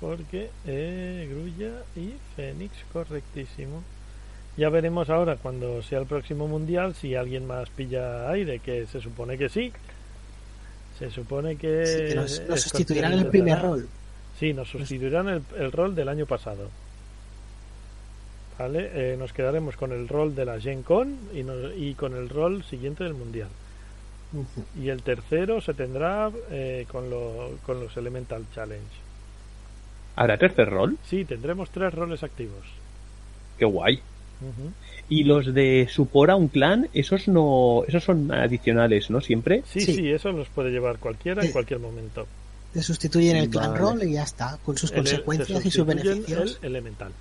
Porque eh, Grulla y Fénix, correctísimo. Ya veremos ahora cuando sea el próximo mundial si alguien más pilla aire, que se supone que sí. Se supone que. Sí, que nos, sustituirán el primer rol. Sí, nos sustituirán el, el rol del año pasado. ¿Vale? Eh, nos quedaremos con el rol de la Gen Con y, nos- y con el rol siguiente del mundial. Y el tercero se tendrá eh, con, lo- con los Elemental Challenge. ¿Habrá tercer rol? Sí, tendremos tres roles activos. Qué guay. Y los de supor a un clan, esos no, esos son adicionales, ¿no? Siempre. Sí, Sí. sí, eso los puede llevar cualquiera en Sí. cualquier momento. Te sustituyen el clan Vale. rol y ya está, con sus El- te consecuencias y sus beneficios. El elemental.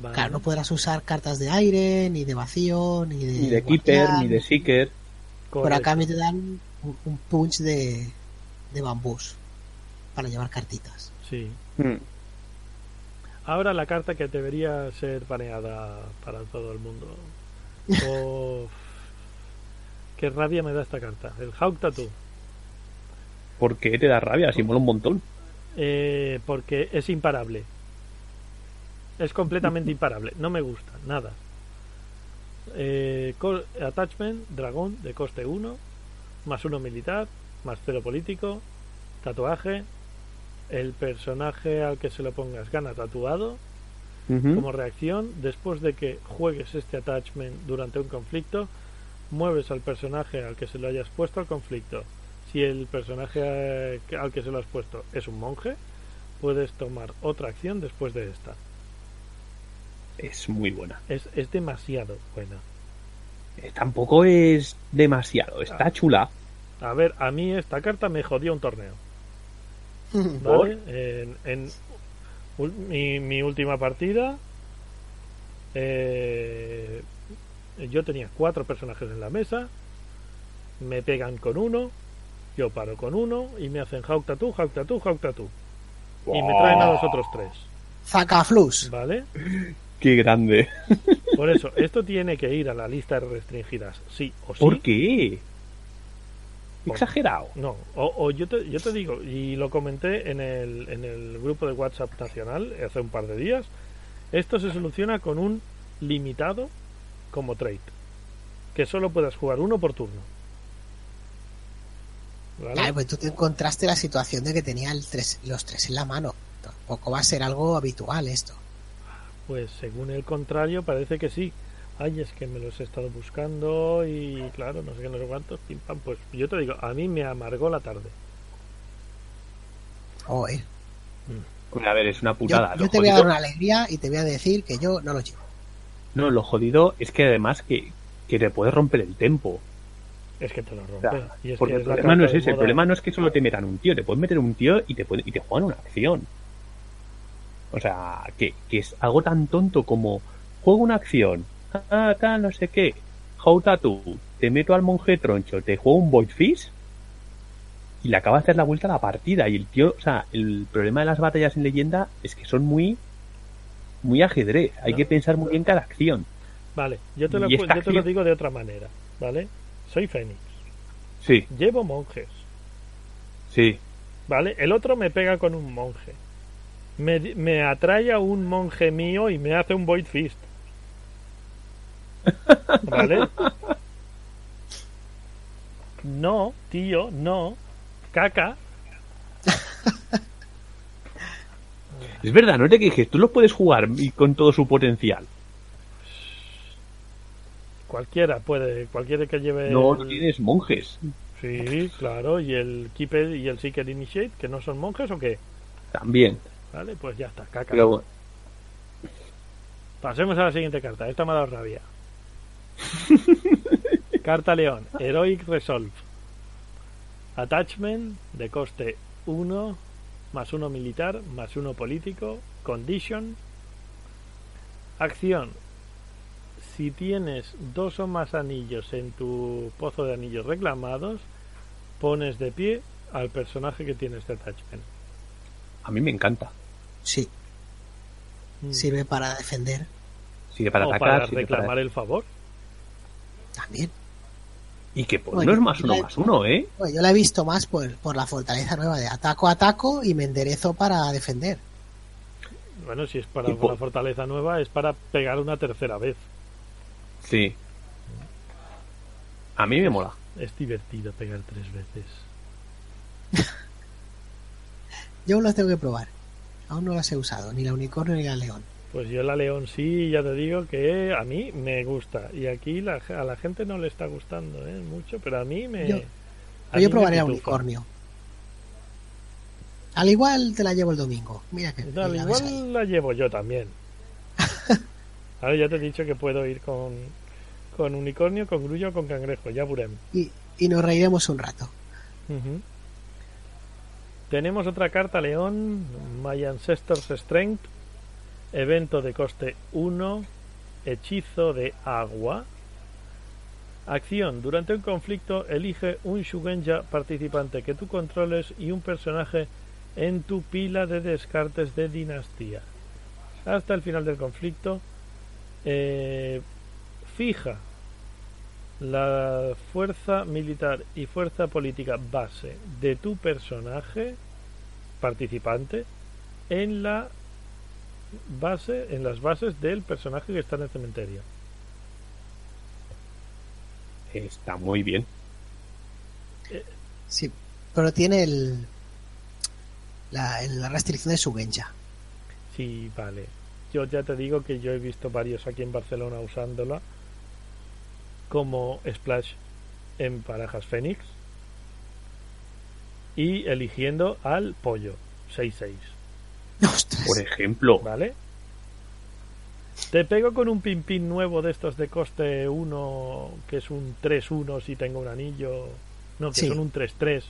Vale. Claro, no podrás usar cartas de aire, ni de vacío, ni de. Ni de Keeper, ni de Seeker. Por acá me te dan un, un punch de, de bambús para llevar cartitas. Sí. Hmm. Ahora la carta que debería ser baneada para todo el mundo. [laughs] Uf. Qué rabia me da esta carta. El Hawk Tattoo. ¿Por qué te da rabia? Si mola un montón. Eh, porque es imparable. Es completamente [laughs] imparable. No me gusta, nada. Eh, co- attachment, dragón de coste 1, más 1 militar, más 0 político, tatuaje. El personaje al que se lo pongas gana tatuado. Como reacción, después de que juegues este attachment durante un conflicto, mueves al personaje al que se lo hayas puesto al conflicto. Si el personaje eh, al que se lo has puesto es un monje, puedes tomar otra acción después de esta. Es muy buena. Es, es demasiado buena. Eh, Tampoco es demasiado. Está chula. A ver, a mí esta carta me jodió un torneo. ¿Vale? En, en mi, mi última partida, eh, yo tenía cuatro personajes en la mesa, me pegan con uno, yo paro con uno y me hacen Hawk Tattoo, Hawk Tattoo. Y me traen a los otros tres, Zacaflus. ¿vale? [laughs] Qué grande. Por eso, esto tiene que ir a la lista de restringidas, sí o sí. ¿Por qué? Exagerado. No, o, o yo, te, yo te digo, y lo comenté en el, en el grupo de WhatsApp nacional hace un par de días, esto se soluciona con un limitado como trade, que solo puedas jugar uno por turno. ¿Vale? Claro, pues tú te encontraste la situación de que tenía el tres, los tres en la mano. Tampoco va a ser algo habitual esto. Pues según el contrario parece que sí. Ay, es que me los he estado buscando y claro, no sé qué, no sé cuántos, pim pam. Pues yo te digo, a mí me amargó la tarde. Joder. Bueno, a ver, es una putada. yo te voy a dar una alegría y te voy a decir que yo no lo llevo. No, lo jodido es que además que, que te puedes romper el tempo. Es que te lo O rompe. sea, y es porque que el problema no es ese, el problema no es que solo te metan un tío, te pueden meter un tío y te, puede- y te juegan una acción. O sea, que, que es algo tan tonto como juego una acción, ah, tal, no sé qué, how tattoo, te meto al monje troncho, te juego un void fish y le acaba de hacer la vuelta a la partida. Y el tío, o sea, el problema de las batallas en leyenda es que son muy, muy ajedrez. Hay No. que pensar muy bien cada acción. Vale, yo te, lo, yo te lo digo de otra manera, ¿vale? Soy Fénix, Sí, llevo monjes, sí. ¿vale? El otro me pega con un monje. Me, me atrae a un monje mío y me hace un Void Fist. ¿Vale? No, tío, no. Caca. Es verdad, no te quejes, tú lo puedes jugar y con todo su potencial. Cualquiera puede, cualquiera que lleve. No, el- tienes monjes Sí, claro, y el Keeper y el Seeker Initiate, que no son monjes o qué. también. Vale, pues ya está, caca. Pero bueno, Pasemos a la siguiente carta. Esta me ha dado rabia. [laughs] Carta León. Heroic Resolve. Attachment de coste 1 más 1 militar más 1 político. Condition. Acción. Si tienes dos o más anillos en tu pozo de anillos reclamados, pones de pie al personaje que tiene este attachment. A mí me encanta. Sí, Mm. sirve para defender Sirve para o atacar. para reclamar para- el favor. También. Y que pues, Bueno, no es más uno la- más uno, ¿eh? Bueno, yo la he visto más por, por la fortaleza nueva de ataco, ataco y me enderezo para defender. Bueno, si es para una fortaleza nueva, es para pegar una tercera vez. Sí. A mí me mola. Es divertido pegar tres veces. [laughs] Yo aún las tengo que probar. Aún no las he usado, ni la unicornio ni la león. Pues yo la León sí, ya te digo que a mí me gusta. Y aquí la, a la gente no le está gustando ¿eh? mucho, pero a mí me... Yo- a mí me probaré la pitufa. unicornio. Al igual te la llevo el domingo. Mira que No, ahí. igual la llevo yo también. [laughs] Ahora ya te he dicho que puedo ir con, con unicornio, con grullo o con cangrejo, ya veremos. y, y nos reiremos un rato. Tenemos otra carta, León, My Ancestors Strength, evento de coste 1, hechizo de agua. Acción, durante un conflicto elige un Shugenja participante que tú controles y un personaje en tu pila de descartes de dinastía. Hasta el final del conflicto, eh, fija la fuerza militar y fuerza política base de tu personaje participante en la base en las bases del personaje que está en el cementerio. Está muy bien. Sí, pero tiene el la, la restricción de su genja. Sí, vale. Yo ya te digo que yo he visto varios aquí en Barcelona usándola como splash en Parajas Fénix y eligiendo al pollo 6-6. Ostras. Por ejemplo, ¿Vale? Te pego con un pin nuevo de estos de coste 1, que es un 3-1 si tengo un anillo. No, que Sí. son un 3-3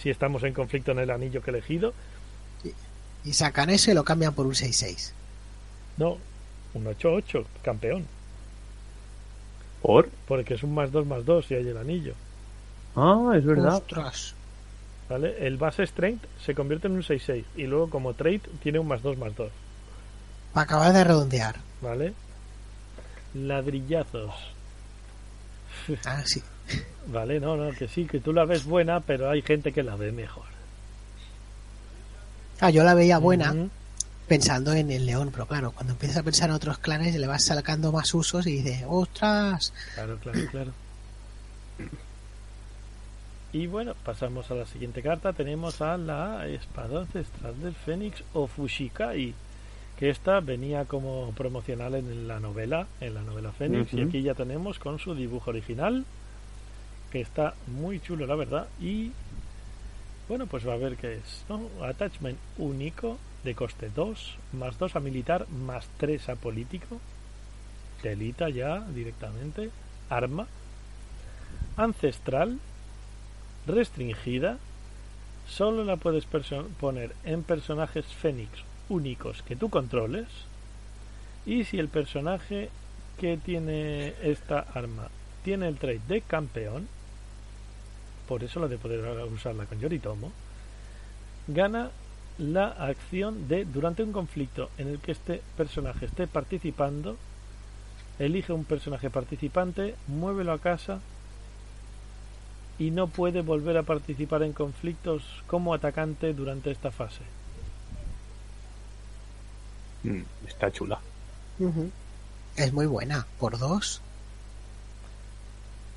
si estamos en conflicto en el anillo que he elegido. Y sacan eso y lo cambian por un 6-6. No, un 8-8, campeón. por. Porque es un más 2 más 2 si hay el anillo. Ah, es verdad. Ostras. ¿Vale? El base strength se convierte en un 6-6 y luego como trade tiene un más 2 más 2. Para acabar de redondear. ¿Vale? Ladrillazos. Ah, sí. Vale, no, no, que sí, que tú la ves buena, pero hay gente que la ve mejor. Ah, yo la veía buena pensando en el león, pero claro, cuando empiezas a pensar en otros clanes le vas sacando más usos y dices, ostras, Claro, claro, claro. Y bueno, pasamos a la siguiente carta. Tenemos a la espada ancestral del Fénix o Fushikai. Que esta venía como promocional en la novela, en la novela Fénix. Y aquí ya tenemos con su dibujo original. Que está muy chulo, la verdad. Y bueno, pues va a ver qué es. ¿no? Attachment único de coste 2, más 2 a militar, más 3 a político. Telita ya directamente. Arma. Ancestral. Restringida. Solo la puedes poner en personajes fénix únicos que tú controles. Y si el personaje que tiene esta arma tiene el trait de campeón, por eso lo de poder usarla con Yoritomo, gana la acción de durante un conflicto en el que este personaje esté participando, elige un personaje participante, muévelo a casa y no puede volver a participar en conflictos como atacante durante esta fase. Mm, está chula. es muy buena, por dos.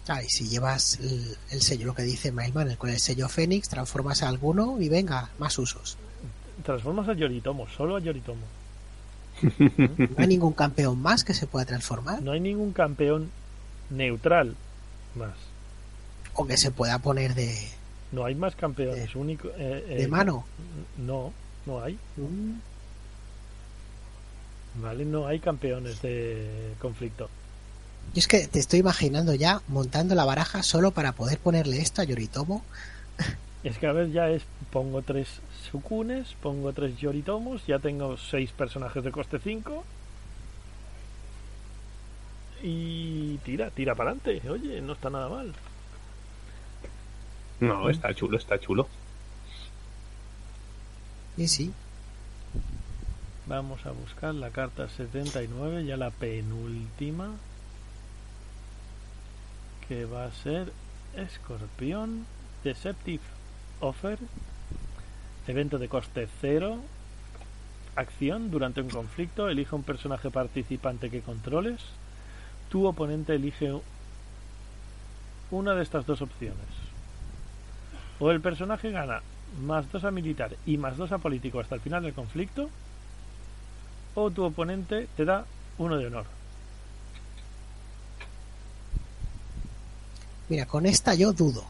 Ah, y si llevas el, el sello, lo que dice Mailman, el- con el sello Fénix, transformas a alguno y venga, más usos. Transformas a Yoritomo, solo a Yoritomo. No hay ningún campeón más que se pueda transformar No hay ningún campeón neutral más. O que se pueda poner de, No hay más campeones. único, eh, eh, de mano. No, no hay. Mm, Vale, no hay campeones de conflicto. Yo es que te estoy imaginando ya montando la baraja solo para poder ponerle esto a Yoritomo. [laughs] Es que a ver, ya es. Pongo tres Sukunes, pongo tres Yoritomos, ya tengo seis personajes de coste 5. Y tira, tira para adelante. Oye, no está nada mal. No, está chulo, está chulo. Y sí. Vamos a buscar la carta 79, ya la penúltima. Que va a ser Escorpión Deceptive Offer. Evento de coste cero. Acción. Durante un conflicto, elige un personaje participante que controles. Tu oponente elige una de estas dos opciones. O el personaje gana más dos a militar y más dos a político hasta el final del conflicto. O tu oponente te da uno de honor. Mira, con esta yo dudo.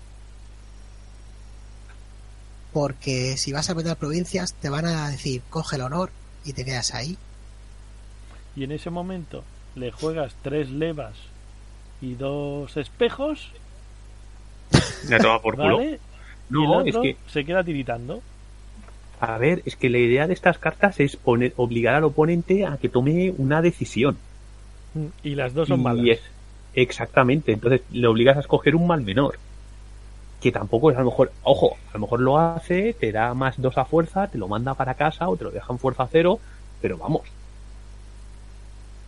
Porque si vas a meter provincias, te van a decir, coge el honor y te quedas ahí. Y en ese momento le juegas tres levas y dos espejos. Ya toma por culo. ¿Vale? y el No, es que, se queda tiritando. a ver, es que la idea de estas cartas es poner, obligar al oponente a que tome una decisión. Y las dos son Y malas. es- exactamente, entonces le obligas a escoger un mal menor. Que tampoco es a lo mejor, ojo, a lo mejor lo hace, te da más dos a fuerza, te lo manda para casa o te lo deja en fuerza cero, pero vamos.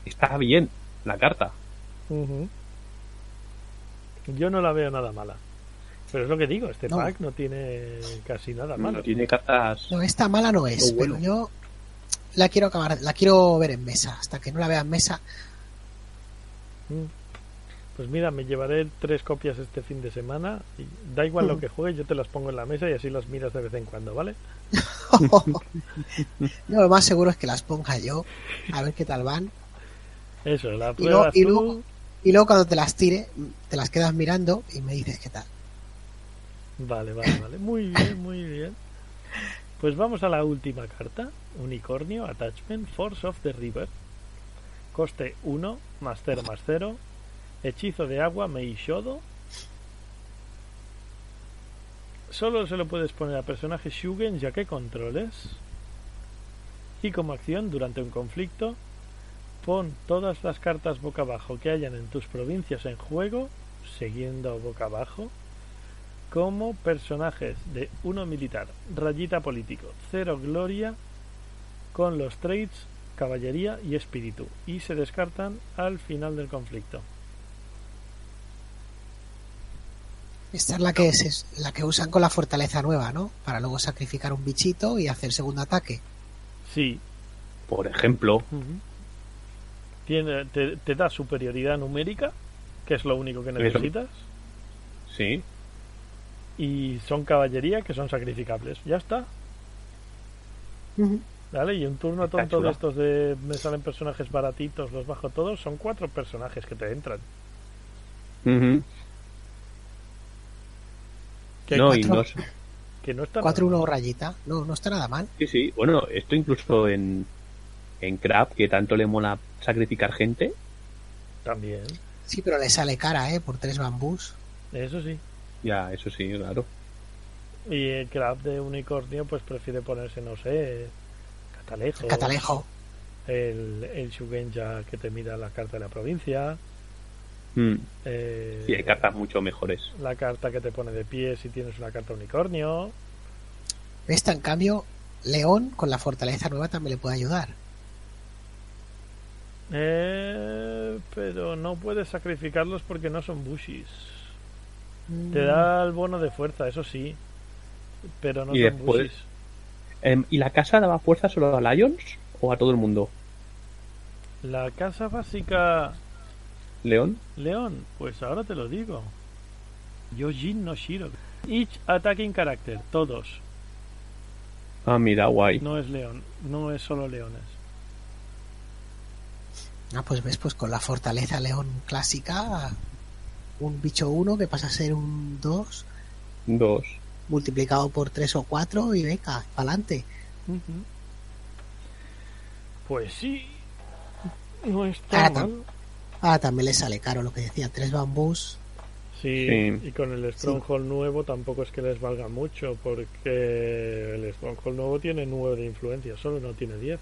Está bien la carta. Yo no la veo nada mala. Pero es lo que digo, este No. pack no tiene casi nada malo. No tiene cartas. No, esta mala no es, bueno. pero yo la quiero acabar, la quiero ver en mesa. Hasta que no la vea en mesa, Mm. Pues mira, me llevaré tres copias este fin de semana. Y da igual lo Mm. que juegues, yo te las pongo en la mesa y así las miras de vez en cuando, ¿vale? [laughs] no, lo más seguro es que las ponga yo, a ver qué tal van. Eso, la Y luego- y luego- Y luego cuando te las tire, te las quedas mirando y me dices qué tal. Vale, vale, vale. Muy bien, muy bien. Pues vamos a la última carta. Unicornio, Attachment, Force of the River. Coste 1, más 0, más 0. Hechizo de agua, Meishodo. Solo se lo puedes poner a personajes Shugen ya que controles. Y como acción, durante un conflicto, pon todas las cartas boca abajo que hayan en tus provincias en juego, siguiendo boca abajo, como personajes de uno militar, rayita político, cero gloria, con los traits caballería y espíritu, y se descartan al final del conflicto. Esta es la que es, es la que usan con la fortaleza nueva, ¿no? Para luego sacrificar un bichito y hacer segundo ataque. Sí, Por ejemplo. Tiene, te, te da superioridad numérica, que es lo único que necesitas, sí. Y son caballería que son sacrificables. Ya está. ¿Vale? Y un turno Está tonto de estos de me salen personajes baratitos, los bajo todos, son cuatro personajes que te entran. Ujú. Que, No, y cuatro. no que no está 4-1 rayita. No, no está nada mal. Sí, sí. Bueno, esto incluso en, en Crab, que tanto le mola sacrificar gente. también. Sí, pero le sale cara, ¿eh? Por tres bambús. Eso sí. Ya, eso sí, claro. Y el crab de unicornio pues prefiere ponerse, no sé, catalejo. Catalejo. El, el Shugenja que te mira la carta de la provincia. Mm. eh, Sí, hay cartas mucho mejores. La carta que te pone de pie si tienes una carta unicornio. Esta, en cambio, León con la fortaleza nueva también le puede ayudar. Eh, pero no puedes sacrificarlos porque no son bushis. Te da el bono de fuerza, eso sí. Pero no Y son después-. Em, ¿Y la casa daba fuerza solo a Lions o a todo el mundo? La casa básica ¿León? León, pues ahora te lo digo. Yojin no Shiro. Each attacking character, todos. Ah, mira, guay. No es león, no es solo leones. Ah, pues ves, pues con la fortaleza León clásica, un bicho 1 que pasa a ser un 2 Dos. multiplicado por 3 o 4 y venga, pa'lante. Ujú. Pues sí, no está Ah, mal. Ah, también le sale caro lo que decía, tres bambús. Sí, Sí. y con el Stronghold nuevo tampoco es que les valga mucho, porque el Stronghold nuevo tiene 9 de influencia, solo no tiene 10.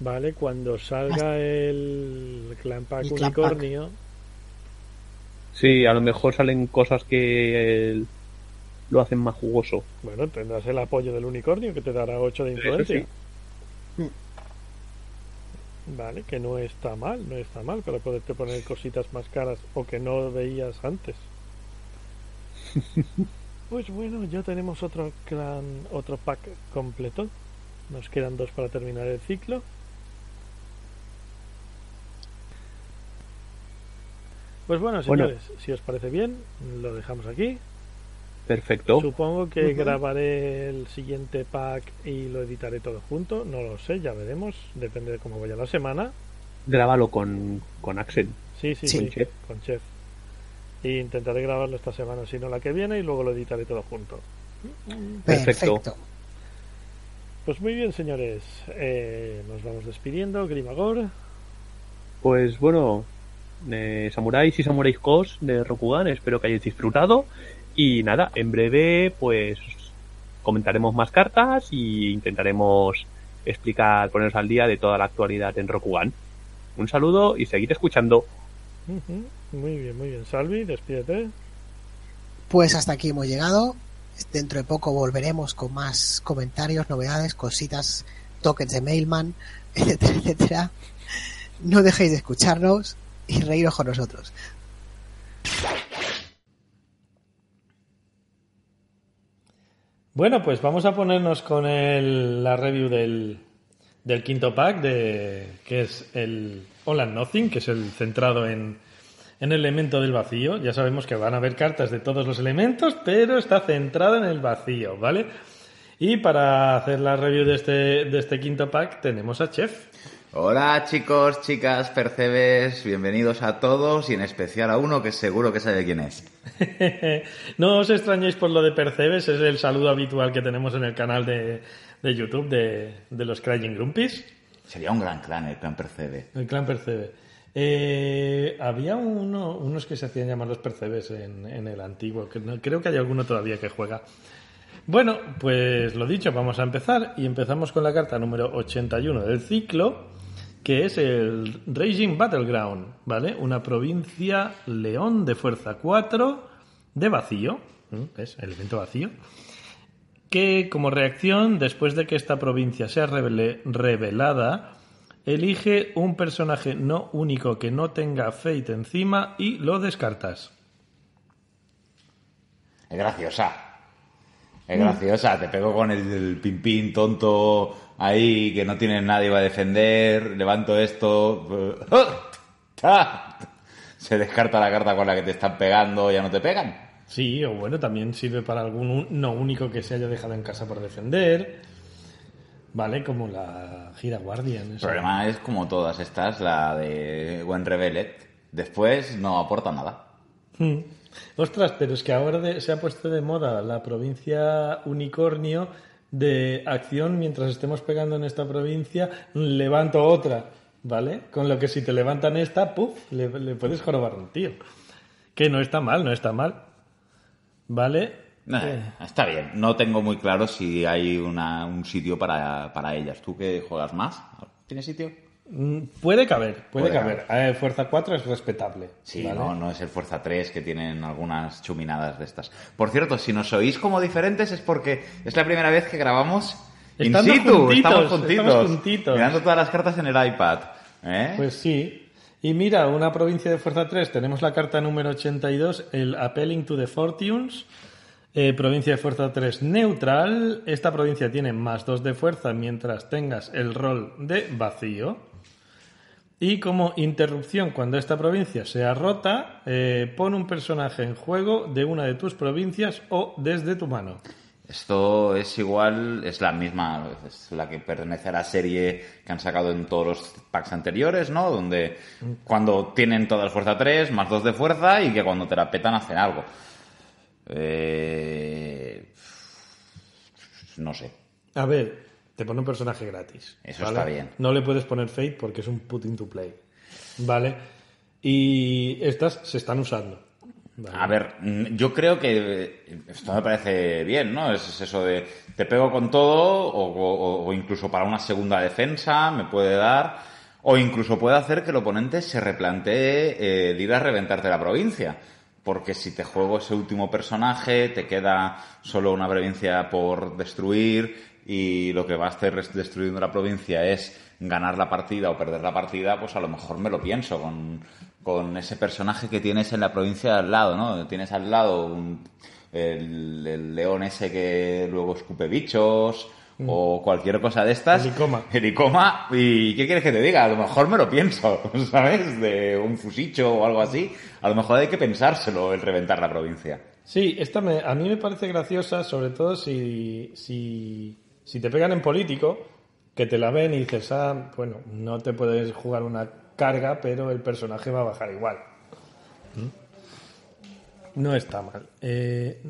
Mm. Vale, cuando salga el Clan Pack El Clan Pack. Unicornio, Sí, a lo mejor salen cosas que el- lo hacen más jugoso. Bueno, tendrás el apoyo del unicornio que te dará 8 de influencia. sí. Vale, que no está mal, no está mal para poderte poner cositas más caras o que no veías antes. [laughs] Pues bueno, ya tenemos otro clan, otro pack completo. Nos quedan dos para terminar el ciclo. Pues bueno, Bueno. señores, si os parece bien, lo dejamos aquí. Perfecto. Supongo que grabaré el siguiente pack y lo editaré todo junto. No lo sé, ya veremos. Depende de cómo vaya la semana. Grábalo con, con Axel. Sí, sí, Sí. sí, Con Chef. con Chef. Y intentaré grabarlo esta semana, si no la que viene, y luego lo editaré todo junto. Perfecto. Perfecto. Pues muy bien, señores. Eh, nos vamos despidiendo. Grimagor. Pues bueno, eh, samuráis y samuráis cos de Rokugan, espero que hayáis disfrutado. Y nada, en breve pues comentaremos más cartas y intentaremos explicar, ponernos al día de toda la actualidad en Rokugan. Un saludo y seguid escuchando. Muy bien, muy bien. Salvi, despídete. Pues hasta aquí hemos llegado. Dentro de poco volveremos con más comentarios, novedades, cositas, tokens de Mailman, [laughs] etcétera, etcétera. No dejéis de escucharnos y reíros con nosotros. Bueno, pues vamos a ponernos con el- la review del, del quinto pack, de, que es el All and Nothing, que es el centrado en, en el elemento del vacío. Ya sabemos que van a haber cartas de todos los elementos, pero está centrado en el vacío, ¿vale? Y para hacer la review de este, de este quinto pack tenemos a Chef. Hola chicos, chicas, percebes, bienvenidos a todos y en especial a uno que seguro que sabe quién es. [laughs] no os extrañéis por lo de Percebes, es el saludo habitual que tenemos en el canal de, de YouTube de, de los Crying Grumpies. Sería un gran clan el clan Percebe. El clan Percebe. Eh, había uno, unos que se hacían llamar los Percebes en, en el antiguo. Que no- creo que hay alguno todavía que juega. Bueno, pues lo dicho, vamos a empezar. Y empezamos con la carta número 81 del ciclo, que es el Raging Battleground, ¿vale? Una provincia león de fuerza 4 de vacío. ¿Ves? Elemento vacío que como reacción, después de que esta provincia sea revelada, elige un personaje no único que no tenga Fate encima y lo descartas. Es graciosa. Es graciosa, te pego con el, el pimpín tonto ahí que no tiene nadie va a defender, levanto esto. ¡ah! Se descarta la carta con la que te están pegando, ya no te pegan. Sí, o bueno, también sirve para algún no único que se haya dejado en casa por defender. Vale, como la gira Guardian. El problema es como todas estas, la de When Revealed. Después no aporta nada. Hmm. Ostras, pero es que ahora de- se ha puesto de moda la provincia unicornio de acción mientras estemos pegando en esta provincia, levanto otra, ¿vale? Con lo que si te levantan esta, ¡puf! Le, le puedes jorobar un tío. Que no está mal, no está mal. ¿Vale? Eh, está bien, no tengo muy claro si hay una- un sitio para, para ellas. ¿Tú que juegas más? ¿Tienes sitio? Mm, puede caber, puede, Puede caber. Eh, Fuerza 4 es respetable. Sí, ¿vale? no, no es el Fuerza 3 que tienen algunas chuminadas de estas. Por cierto, si nos oís como diferentes es porque es la primera vez que grabamos in situ. juntitos, estamos juntitos, estamos juntitos. Mirando todas las cartas en el iPad. ¿eh? Pues sí. Y mira, una provincia de fuerza 3, tenemos la carta número 82, el Appealing to the Fortunes. Eh, provincia de fuerza 3 neutral. Esta provincia tiene más 2 de fuerza mientras tengas el rol de vacío. Y como interrupción, cuando esta provincia sea rota, eh, pon un personaje en juego de una de tus provincias o desde tu mano. Esto es igual, es la misma, es la que pertenece a la serie que han sacado en todos los packs anteriores, ¿no? Donde cuando tienen todas fuerza 3, más 2 de fuerza y que cuando te la petan hacen algo. Eh, No sé. A ver, te pone un personaje gratis. Eso está bien. No le puedes poner Fate porque es un put into play. ¿Vale? Y estas se están usando. ¿vale? A ver, mm, yo creo que eh, esto me parece bien, ¿no? Es, es eso de te pego con todo o, o- o incluso para una segunda defensa me puede dar o incluso puede hacer que el oponente se replantee eh, de ir a reventarte la provincia. porque si te juego ese último personaje, te queda solo una provincia por destruir y lo que va a hacer destruyendo la provincia es ganar la partida o perder la partida, pues a lo mejor me lo pienso con, con ese personaje que tienes en la provincia al lado, ¿no? Tienes al lado un- el, el león ese que luego escupe bichos o cualquier cosa de estas. Helicoma. Helicoma. ¿Y qué quieres que te diga? A lo mejor me lo pienso, [laughs] ¿sabes? De un fusicho o algo así. A lo mejor hay que pensárselo el reventar la provincia. Sí, esta me- a mí me parece graciosa, sobre todo si, si, si te pegan en político, que te la ven y dices, ah, bueno, no te puedes jugar una carga, pero el personaje va a bajar igual. ¿Mm? No está mal. Eh,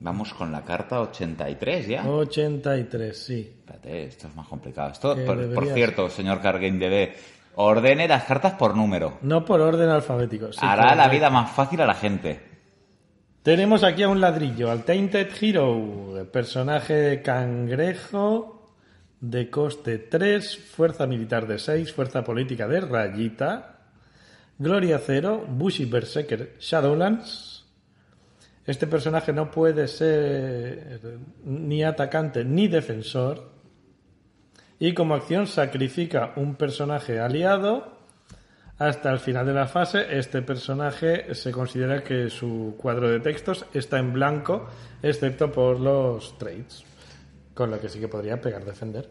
Vamos con la carta 83 ya. 83, sí. Espérate, esto es más complicado. Esto, por, cierto, señor CarGameDB, ordene las cartas por número. No por orden alfabético. sí, Hará la vida más fácil a la gente. Tenemos aquí a un ladrillo, al Tainted Hero, personaje cangrejo de coste 3, fuerza militar de 6, fuerza política de rayita, gloria 0, Bushy Berserker Shadowlands. Este personaje no puede ser ni atacante ni defensor. Y como acción sacrifica un personaje aliado hasta el final de la fase, este personaje se considera que su cuadro de textos está en blanco, excepto por los trades, con lo que sí que podría pegar defender.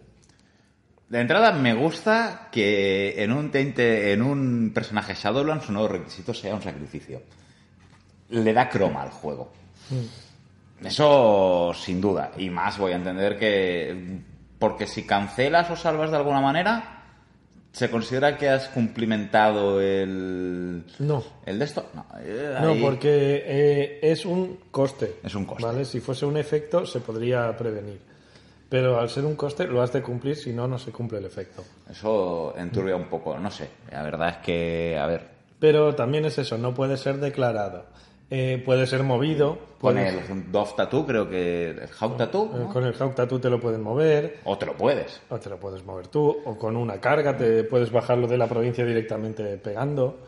De entrada, me gusta que en un, tente- en un personaje Shadowlands su nuevo requisito sea un sacrificio. Le da croma al juego. Eso sin duda. Y más voy a entender que. Porque si cancelas o salvas de alguna manera, ¿se considera que has cumplimentado el. No. ¿El de esto? No, eh, No, ahí- porque eh, es un coste. Es un coste. ¿vale? Si fuese un efecto, se podría prevenir. Pero al ser un coste, lo has de cumplir, si no, no se cumple el efecto. Eso enturbia un poco, no sé. La verdad es que, a ver, Pero también es eso, no puede ser declarado. Eh, puede ser movido. con el Dove Tattoo, creo que. ¿El Hawk Tattoo? eh, ¿no? Con el Hawk Tattoo te lo pueden mover. O te lo puedes. O te lo puedes mover tú, o con una carga te puedes bajarlo de la provincia directamente pegando.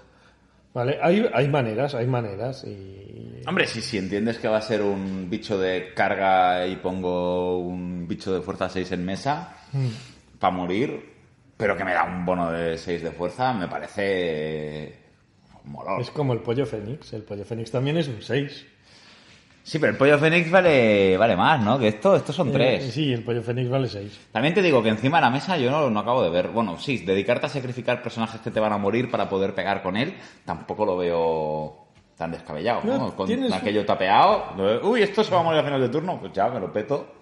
¿Vale? Hay, hay maneras, hay maneras. Y... Hombre, si, si entiendes que va a ser un bicho de carga y pongo un bicho de fuerza 6 en mesa para morir, pero que me da un bono de 6 de fuerza, me parece molón. Es como el pollo fénix. El pollo fénix también es un 6. Sí, pero el pollo Fénix vale, vale más, ¿no? Que esto, estos son Eh, tres. sí, el pollo fénix vale 6. También te digo que encima de la mesa yo no, no acabo de ver. Bueno, sí, dedicarte a sacrificar personajes que te van a morir para poder pegar con él, tampoco lo veo tan descabellado, ¿no? No, con tienes- aquello tapeado. Uy, esto se va a morir a final de turno, pues ya me lo peto.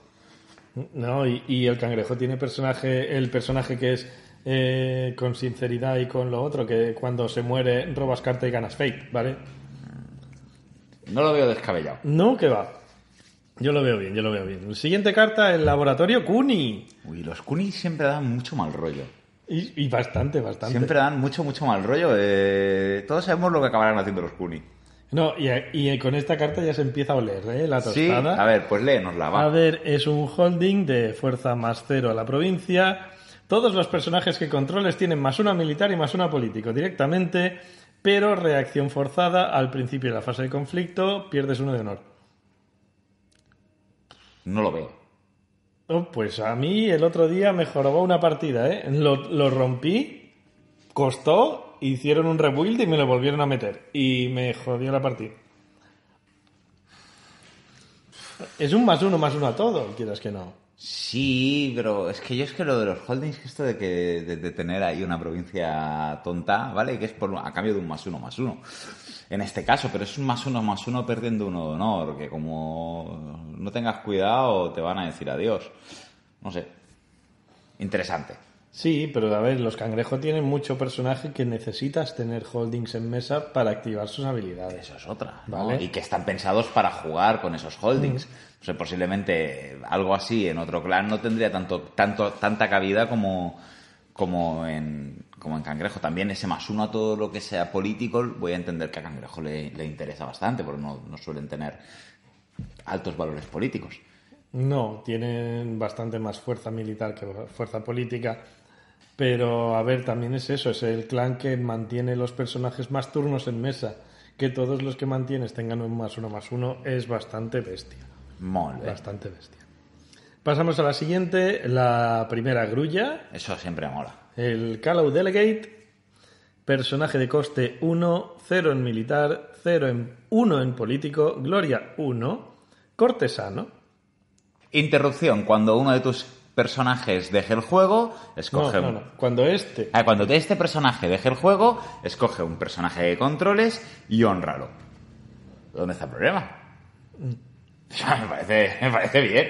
No, y, y el cangrejo tiene personaje, el personaje que es eh, con sinceridad y con lo otro, que cuando se muere robas carta y ganas fake, ¿vale? No lo veo descabellado. No, que va. Yo lo veo bien, yo lo veo bien. Siguiente carta, el laboratorio Kuni. Uy, los Kunis siempre dan mucho mal rollo. Y, y bastante, bastante. Siempre dan mucho, mucho mal rollo. eh, todos sabemos lo que acabarán haciendo los Kunis. No, y, y con esta carta ya se empieza a oler, ¿eh? La Sí, tostada. a ver, pues léenosla, va. A ver, es un holding de fuerza más cero a la provincia. Todos los personajes que controles tienen más una militar y más una político directamente, pero reacción forzada al principio de la fase de conflicto, pierdes uno de honor. No lo veo. Oh, pues a mí el otro día me jorobó una partida, ¿eh? Lo, lo rompí, costó, hicieron un rebuild y me lo volvieron a meter. Y me jodió la partida. Es un más uno, más uno a todo, quieras que no. Sí, pero es que yo es que lo de los holdings, que esto de que de, de tener ahí una provincia tonta, ¿vale? Que es por, a cambio de un más uno más uno. En este caso, pero es un más uno más uno perdiendo uno de honor, que como no tengas cuidado te van a decir adiós. No sé. Interesante. Sí, pero a ver, los cangrejos tienen mucho personaje que necesitas tener holdings en mesa para activar sus habilidades. Eso es otra. ¿no? Vale. Y que están pensados para jugar con esos holdings. O sea, posiblemente algo así en otro clan no tendría tanto, tanto, tanta cabida como, como en, como en Cangrejo. También ese más uno a todo lo que sea político, voy a entender que a Cangrejo le, le interesa bastante, porque no, no suelen tener altos valores políticos. No, tienen bastante más fuerza militar que fuerza política. Pero, a ver, también es eso, es el clan que mantiene los personajes más turnos en mesa, que todos los que mantienes tengan un más uno más uno es bastante bestia. Molt bé. Bastante bestia. Pasamos a la siguiente, la primera grulla, Eso siempre mola. el Callow Delegate, personaje de coste 1, 0 en militar, 0 en 1 en político, gloria 1, cortesano. Interrupción. Cuando uno de tus personajes deje el juego, escoge no. Cuando este Ah, cuando este personaje deje el juego, escoge un personaje de controles y honralo. ¿Dónde está el problema? [laughs] me, parece, me parece bien.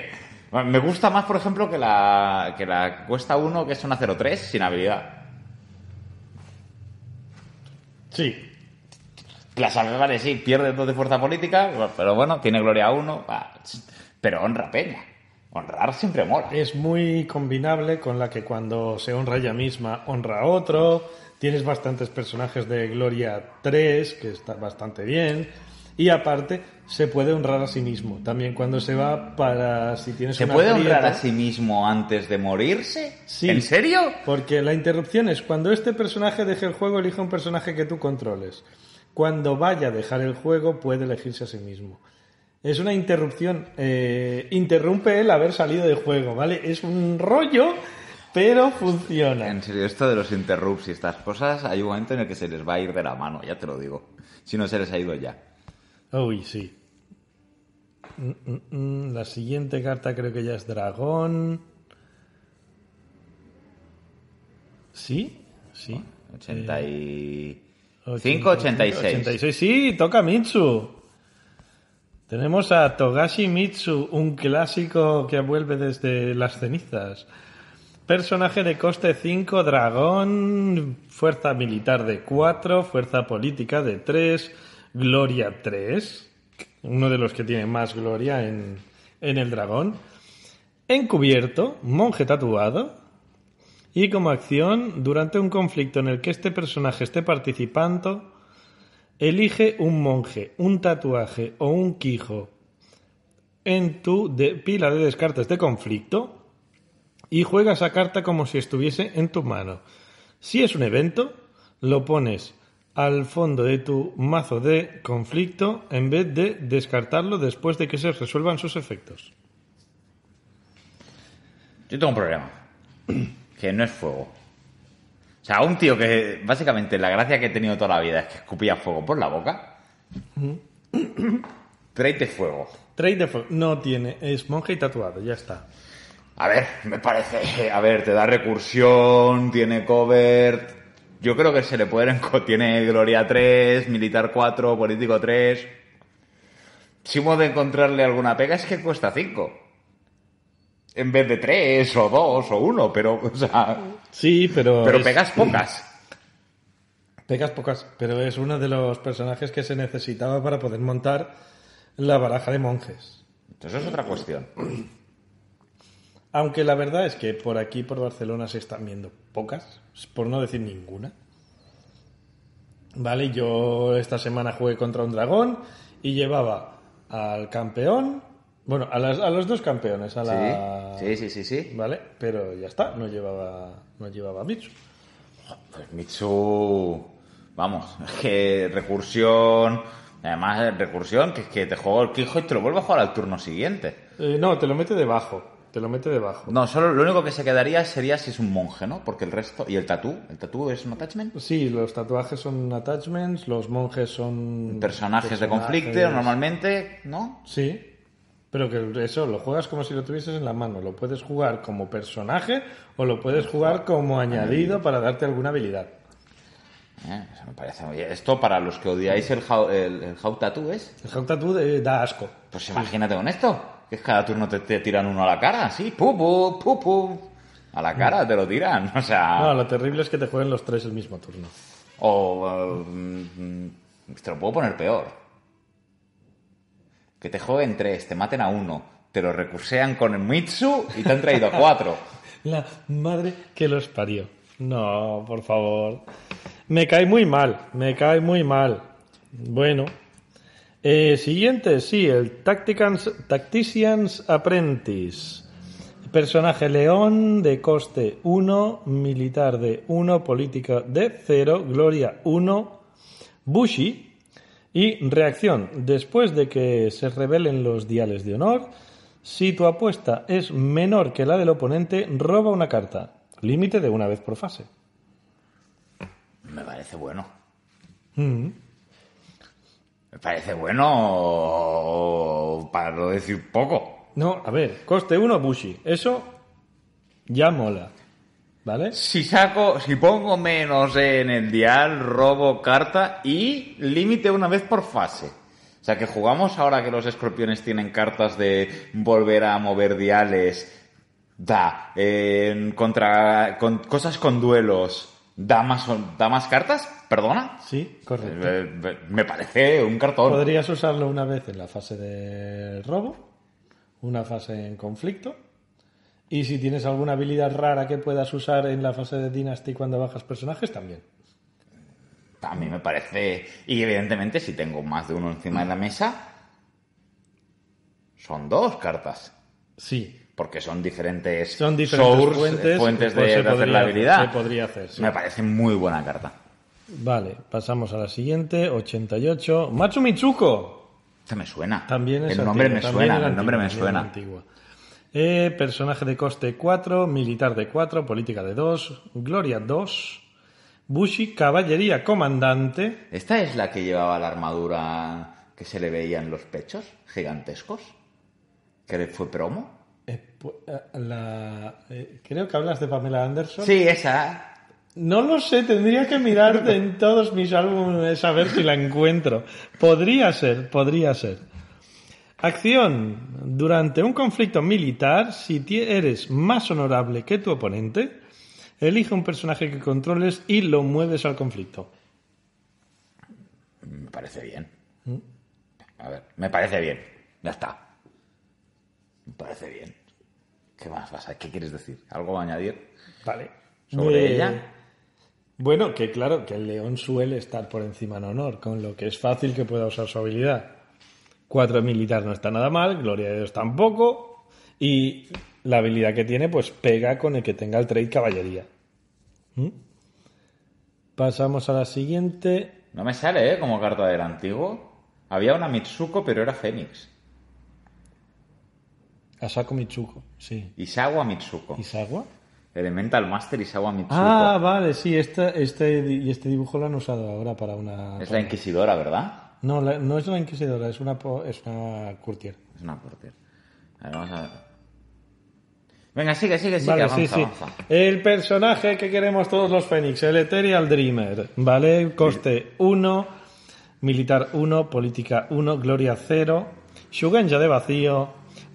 Me gusta más, por ejemplo, que la, que la cuesta 1, que es una 03 sin habilidad. Sí, La salve, vale, sí, pierde dos de fuerza política, pero bueno, tiene gloria 1, pero honra peña. Honrar siempre mola. es muy combinable con la que cuando se honra ella misma, honra a otro. Tienes bastantes personajes de Gloria 3, que está bastante bien. Y aparte, se puede honrar a sí mismo. También cuando se va para si tienes ¿Se una puede honrar a sí mismo antes de morirse? Sí. ¿En serio? Porque la interrupción es cuando este personaje deje el juego, elige un personaje que tú controles. Cuando vaya a dejar el juego, puede elegirse a sí mismo. Es una interrupción. eh, interrumpe el haber salido del juego, ¿vale? Es un rollo, pero funciona. En serio, esto de los interrupts y estas cosas, hay un momento en el que se les va a ir de la mano, ya te lo digo. Si no se les ha ido ya. Uy, sí. Mm, mm, mm, La siguiente carta creo que ya es dragón. ¿Sí? Sí. 85, 86. 86, sí, toca Mitsu. Tenemos a Togashi Mitsu, un clásico que vuelve desde las cenizas. Personaje de coste 5, dragón, fuerza militar de 4, fuerza política de 3, gloria 3. Uno de los que tiene más gloria en, en el dragón. Encubierto, monje tatuado. Y como acción, durante un conflicto en el que este personaje esté participando, elige un monje, un tatuaje o un quijo en tu de- pila de descartes de conflicto y juega esa carta como si estuviese en tu mano. Si es un evento, lo pones al fondo de tu mazo de conflicto en vez de descartarlo después de que se resuelvan sus efectos. Yo tengo un problema. [clears throat] Que no es fuego. O sea, un tío que básicamente la gracia que he tenido toda la vida es que escupía fuego por la boca. Tráete fuego. Trade de fuego. No tiene, es monje y tatuado, ya está. A ver, me parece. A ver, te da recursión, tiene cover. Yo creo que se le puede. [laughs] enco- Tiene Gloria 3, Militar 4, Político 3. Si hemos de encontrarle alguna pega es que cuesta 5. En vez de 3 o 2 o 1, pero. O sea. Sí, pero. Pero es- pegas pocas. Pegas pocas, pero es uno de los personajes que se necesitaba para poder montar la baraja de monjes. Entonces es otra cuestión. [clears throat] Aunque la verdad es que por aquí, por Barcelona, se están viendo pocas, por no decir ninguna. Vale, yo esta semana jugué contra un dragón y llevaba al campeón, bueno, a, las- a los dos campeones, a la... Sí, sí, sí, sí. sí. Vale, pero ya está, no llevaba, no llevaba a Mitsu. Pues Mitsu. Vamos, [laughs] es que recursión. Además, recursión, que es que te juego el Quijo y te lo vuelvo a jugar al turno siguiente. Eh, no, te lo mete debajo, te lo mete debajo. No, solo lo único que se quedaría sería si es un monje, ¿no? Porque el resto. ¿Y el tatú? ¿El tatú es un attachment? Sí, los tatuajes son attachments, los monjes son... Personajes de conflicto, normalmente, ¿no? Sí, pero que eso lo juegas como si lo tuvieses en la mano. Lo puedes jugar como personaje o lo puedes jugar como añadido para darte alguna habilidad. Eh, eso me parece muy. Esto para los que odiáis el how, el, el how tattoo es. El Tattoo eh, da asco. Pues imagínate con esto. Que es cada turno te, te tiran uno a la cara, sí, pupu, pupu. A la cara te lo tiran, [laughs] o sea. No, lo terrible es que te jueguen los tres el mismo turno. O. eh, te lo puedo poner peor. Que te jueguen tres, te maten a uno, te lo recursean con el Mitsu y te han traído cuatro. [laughs] La madre que los parió. No, por favor. Me cae muy mal, me cae muy mal. Bueno. Eh, siguiente, sí, el Tacticans, Tactician's Apprentice. Personaje león de coste 1, militar de 1, política de 0, gloria 1, Bushi. Y reacción, después de que se revelen los diales de honor, si tu apuesta es menor que la del oponente, roba una carta. Límite de una vez por fase. Me parece bueno. Mm. Me parece bueno para no decir poco. No, a ver, coste 1, Bushi. Eso ya mola. ¿Vale? Si saco, si pongo menos en el dial, robo carta y límite una vez por fase. O sea que jugamos ahora que los escorpiones tienen cartas de volver a mover diales, da, en contra, con cosas con duelos, da más, da más cartas, perdona. Sí, correcto. Eh, Me parece un cartón. Podrías usarlo una vez en la fase de robo, una fase en conflicto. Y si tienes alguna habilidad rara que puedas usar en la fase de Dynasty cuando bajas personajes, también. A mí me parece. Y evidentemente, si tengo más de uno encima de la mesa, son dos cartas. Sí. Porque son diferentes, Son diferentes source, fuentes, fuentes de, pues se de hacer la habilidad. se podría hacer, sí. Me parece muy buena carta. Vale, pasamos a la siguiente, 88. Machu Mitsuko. Esta me suena. También es el nombre me suena. El nombre me suena. Eh, personaje de coste 4, militar de 4, política de 2, gloria 2, Bushi, caballería comandante. ¿Esta es la que llevaba la armadura que se le veía en los pechos gigantescos? ¿Que fue promo? Eh, la- creo que hablas de Pamela Anderson. Sí, esa. No lo sé, tendría que mirarte en todos mis álbumes a ver si la encuentro. Podría ser, podría ser. Acción. Durante un conflicto militar, si eres más honorable que tu oponente, elige un personaje que controles y lo mueves al conflicto. Me parece bien. ¿Mm? A ver, me parece bien. Ya está. Me parece bien. ¿Qué más vas a, ¿Qué quieres decir? ¿Algo a añadir? Vale. ¿Sobre Eh, ella? Bueno, que claro, que el león suele estar por encima en honor, con lo que es fácil que pueda usar su habilidad. Cuatro militar no está nada mal, gloria de Dios tampoco, y la habilidad que tiene, pues pega con el que tenga el trade caballería. ¿Mm? Pasamos a la siguiente. No me sale, ¿eh? Como carta del antiguo. Había una Mitsuko, pero era Fénix. Asako Mitsuko, sí. Isawa Mitsuko. ¿Isagua? Elemental Master Isawa Mitsuko. Ah, vale, sí, este, este, y este dibujo lo han usado ahora para una... es la Inquisidora, ¿verdad? No, la- no es la Inquisidora, es una, es una courtier. Es una porter. A ver, vamos a ver. Venga, sigue, sigue, sigue. Vale, avanza, sí, sí. avanza. El personaje que queremos todos los Fénix, el Ethereal Dreamer, ¿vale? Coste 1, militar 1, política 1, gloria 0, Shugenja de vacío,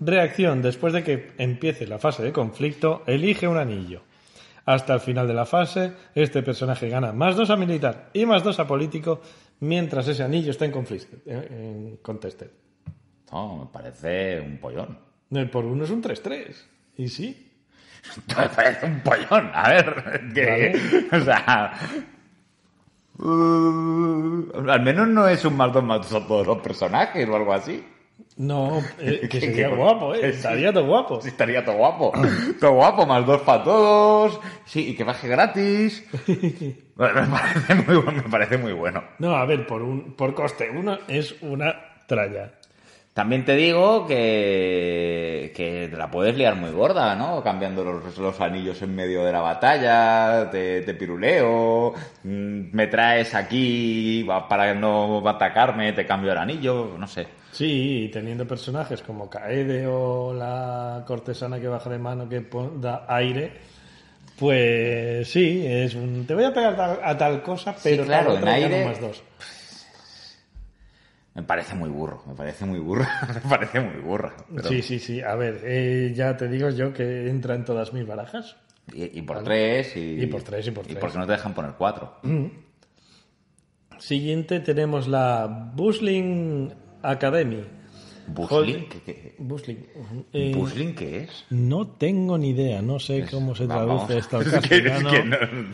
reacción después de que empiece la fase de conflicto, elige un anillo. Hasta el final de la fase, este personaje gana más 2 a militar y más 2 a político, mientras ese anillo está en conflicto, en contested. No, me parece un pollón. El por 1 es un 3-3. ¿Y sí? [laughs] Me parece un pollón. A ver, que, Vale. [laughs] o sea... uh, al menos no es un más dos más dos a todos los personajes o algo así. No, [laughs] eh, que sería guapo, ¿eh? Estaría todo guapo. Sí, estaría todo guapo. todo guapo, más dos para todos. Sí, y que baje gratis. [laughs] Me parece muy, me parece muy bueno. No, a ver, por un por coste uno es una tralla. También te digo que, que te la puedes liar muy gorda, ¿no? Cambiando los, los anillos en medio de la batalla, te, te piruleo, mm, me traes aquí para no atacarme, te cambio el anillo, no sé. Sí, y teniendo personajes como Kaede o la cortesana que baja de mano que da aire, pues sí, es un te voy a pegar a tal cosa, pero claro, tal en otra aire- más dos. Me parece muy burro, me parece muy burro, [laughs] me parece muy burro. pero- Sí, sí, sí. A ver, eh, ya te digo yo que entra en todas mis barajas. Y, y por tres, y, Y por tres, y por tres. ¿Y por qué no te dejan poner cuatro? Siguiente tenemos la Busling Academy. ¿Busling? ¿Qué, qué- Busling. Eh, ¿Busling qué es? No tengo ni idea, no sé cómo se Vamos. traduce esto [laughs] al Es que- es castellano. que no-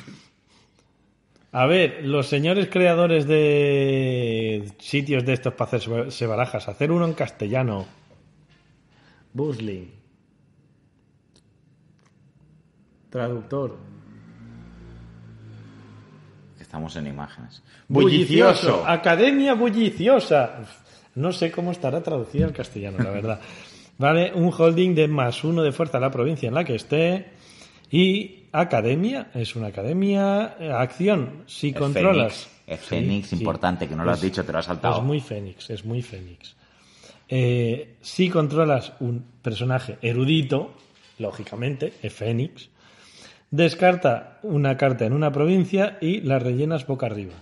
A ver, los señores creadores de sitios de estos para hacerse barajas, hacer uno en castellano. Busling. Traductor. estamos en imágenes. Bullicioso. Academia bulliciosa. No sé cómo estará traducida al castellano, la verdad. [laughs] Vale, un holding de más uno de fuerza a la provincia en la que esté. Y academia, es una academia. eh, Acción, si Es controlas. Fénix, es Fénix sí. importante, que no lo has Es- dicho, te lo has saltado. Es muy Fénix, es muy Fénix. Eh, si controlas un personaje erudito, lógicamente, es Fénix, descarta una carta en una provincia y la rellenas boca arriba.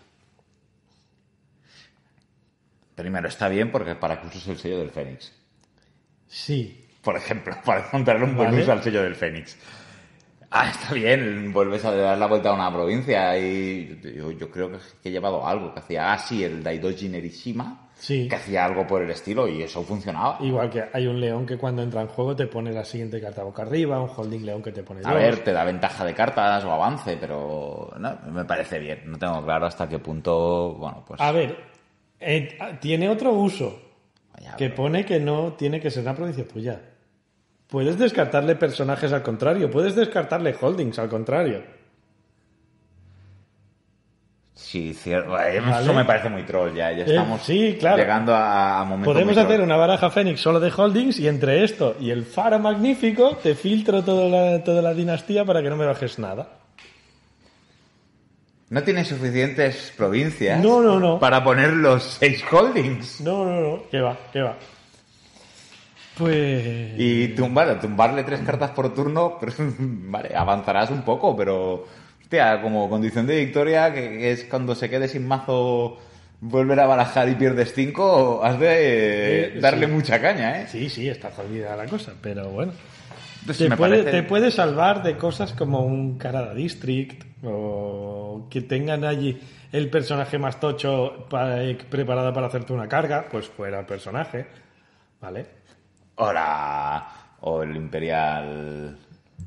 Primero, está bien porque para que uses el sello del Fénix. Sí, Por ejemplo, [laughs] para encontrarle un buen Vale. uso al sello del Fénix. Ah, [laughs] está bien, vuelves a dar la vuelta a una provincia y yo, yo creo que, que he llevado algo que hacía así el Daidoji Nerishima, Sí. que hacía algo por el estilo y eso funcionaba. igual que hay un león que cuando entra en juego te pone la siguiente carta boca arriba, un holding león que te pone A dos. ver, te da ventaja de cartas o avance, pero no, me parece bien. No tengo claro hasta qué punto, bueno, pues... A ver, eh, tiene otro uso vaya, que pone que no tiene que ser una provincia tuya. Puedes descartarle personajes al contrario, puedes descartarle holdings al contrario. Sí, cierto. Eso me parece muy troll ya. Ya Eh, estamos sí, claro. llegando a, a momentos Podemos muy hacer troll. una baraja Fénix solo de holdings y entre esto y el Faro Magnífico te filtro toda la, toda la dinastía para que no me bajes nada. No tienes suficientes provincias No, no, no. para poner los seis holdings. No, no, no, que va, que va. Pues... Y tumbar, tumbarle tres cartas por turno, [laughs] pero, vale, avanzarás un poco, pero, hostia, como condición de victoria, que, es cuando se quede sin mazo, volver a barajar y pierdes cinco, has de darle sí. mucha caña, ¿eh? Sí, sí, está jodida la cosa, pero bueno. Te puede, parece- te puede salvar de cosas como un Karada District o que tengan allí el personaje más tocho para- preparado para hacerte una carga, pues fuera el personaje, ¿vale? Hola, o el Imperial...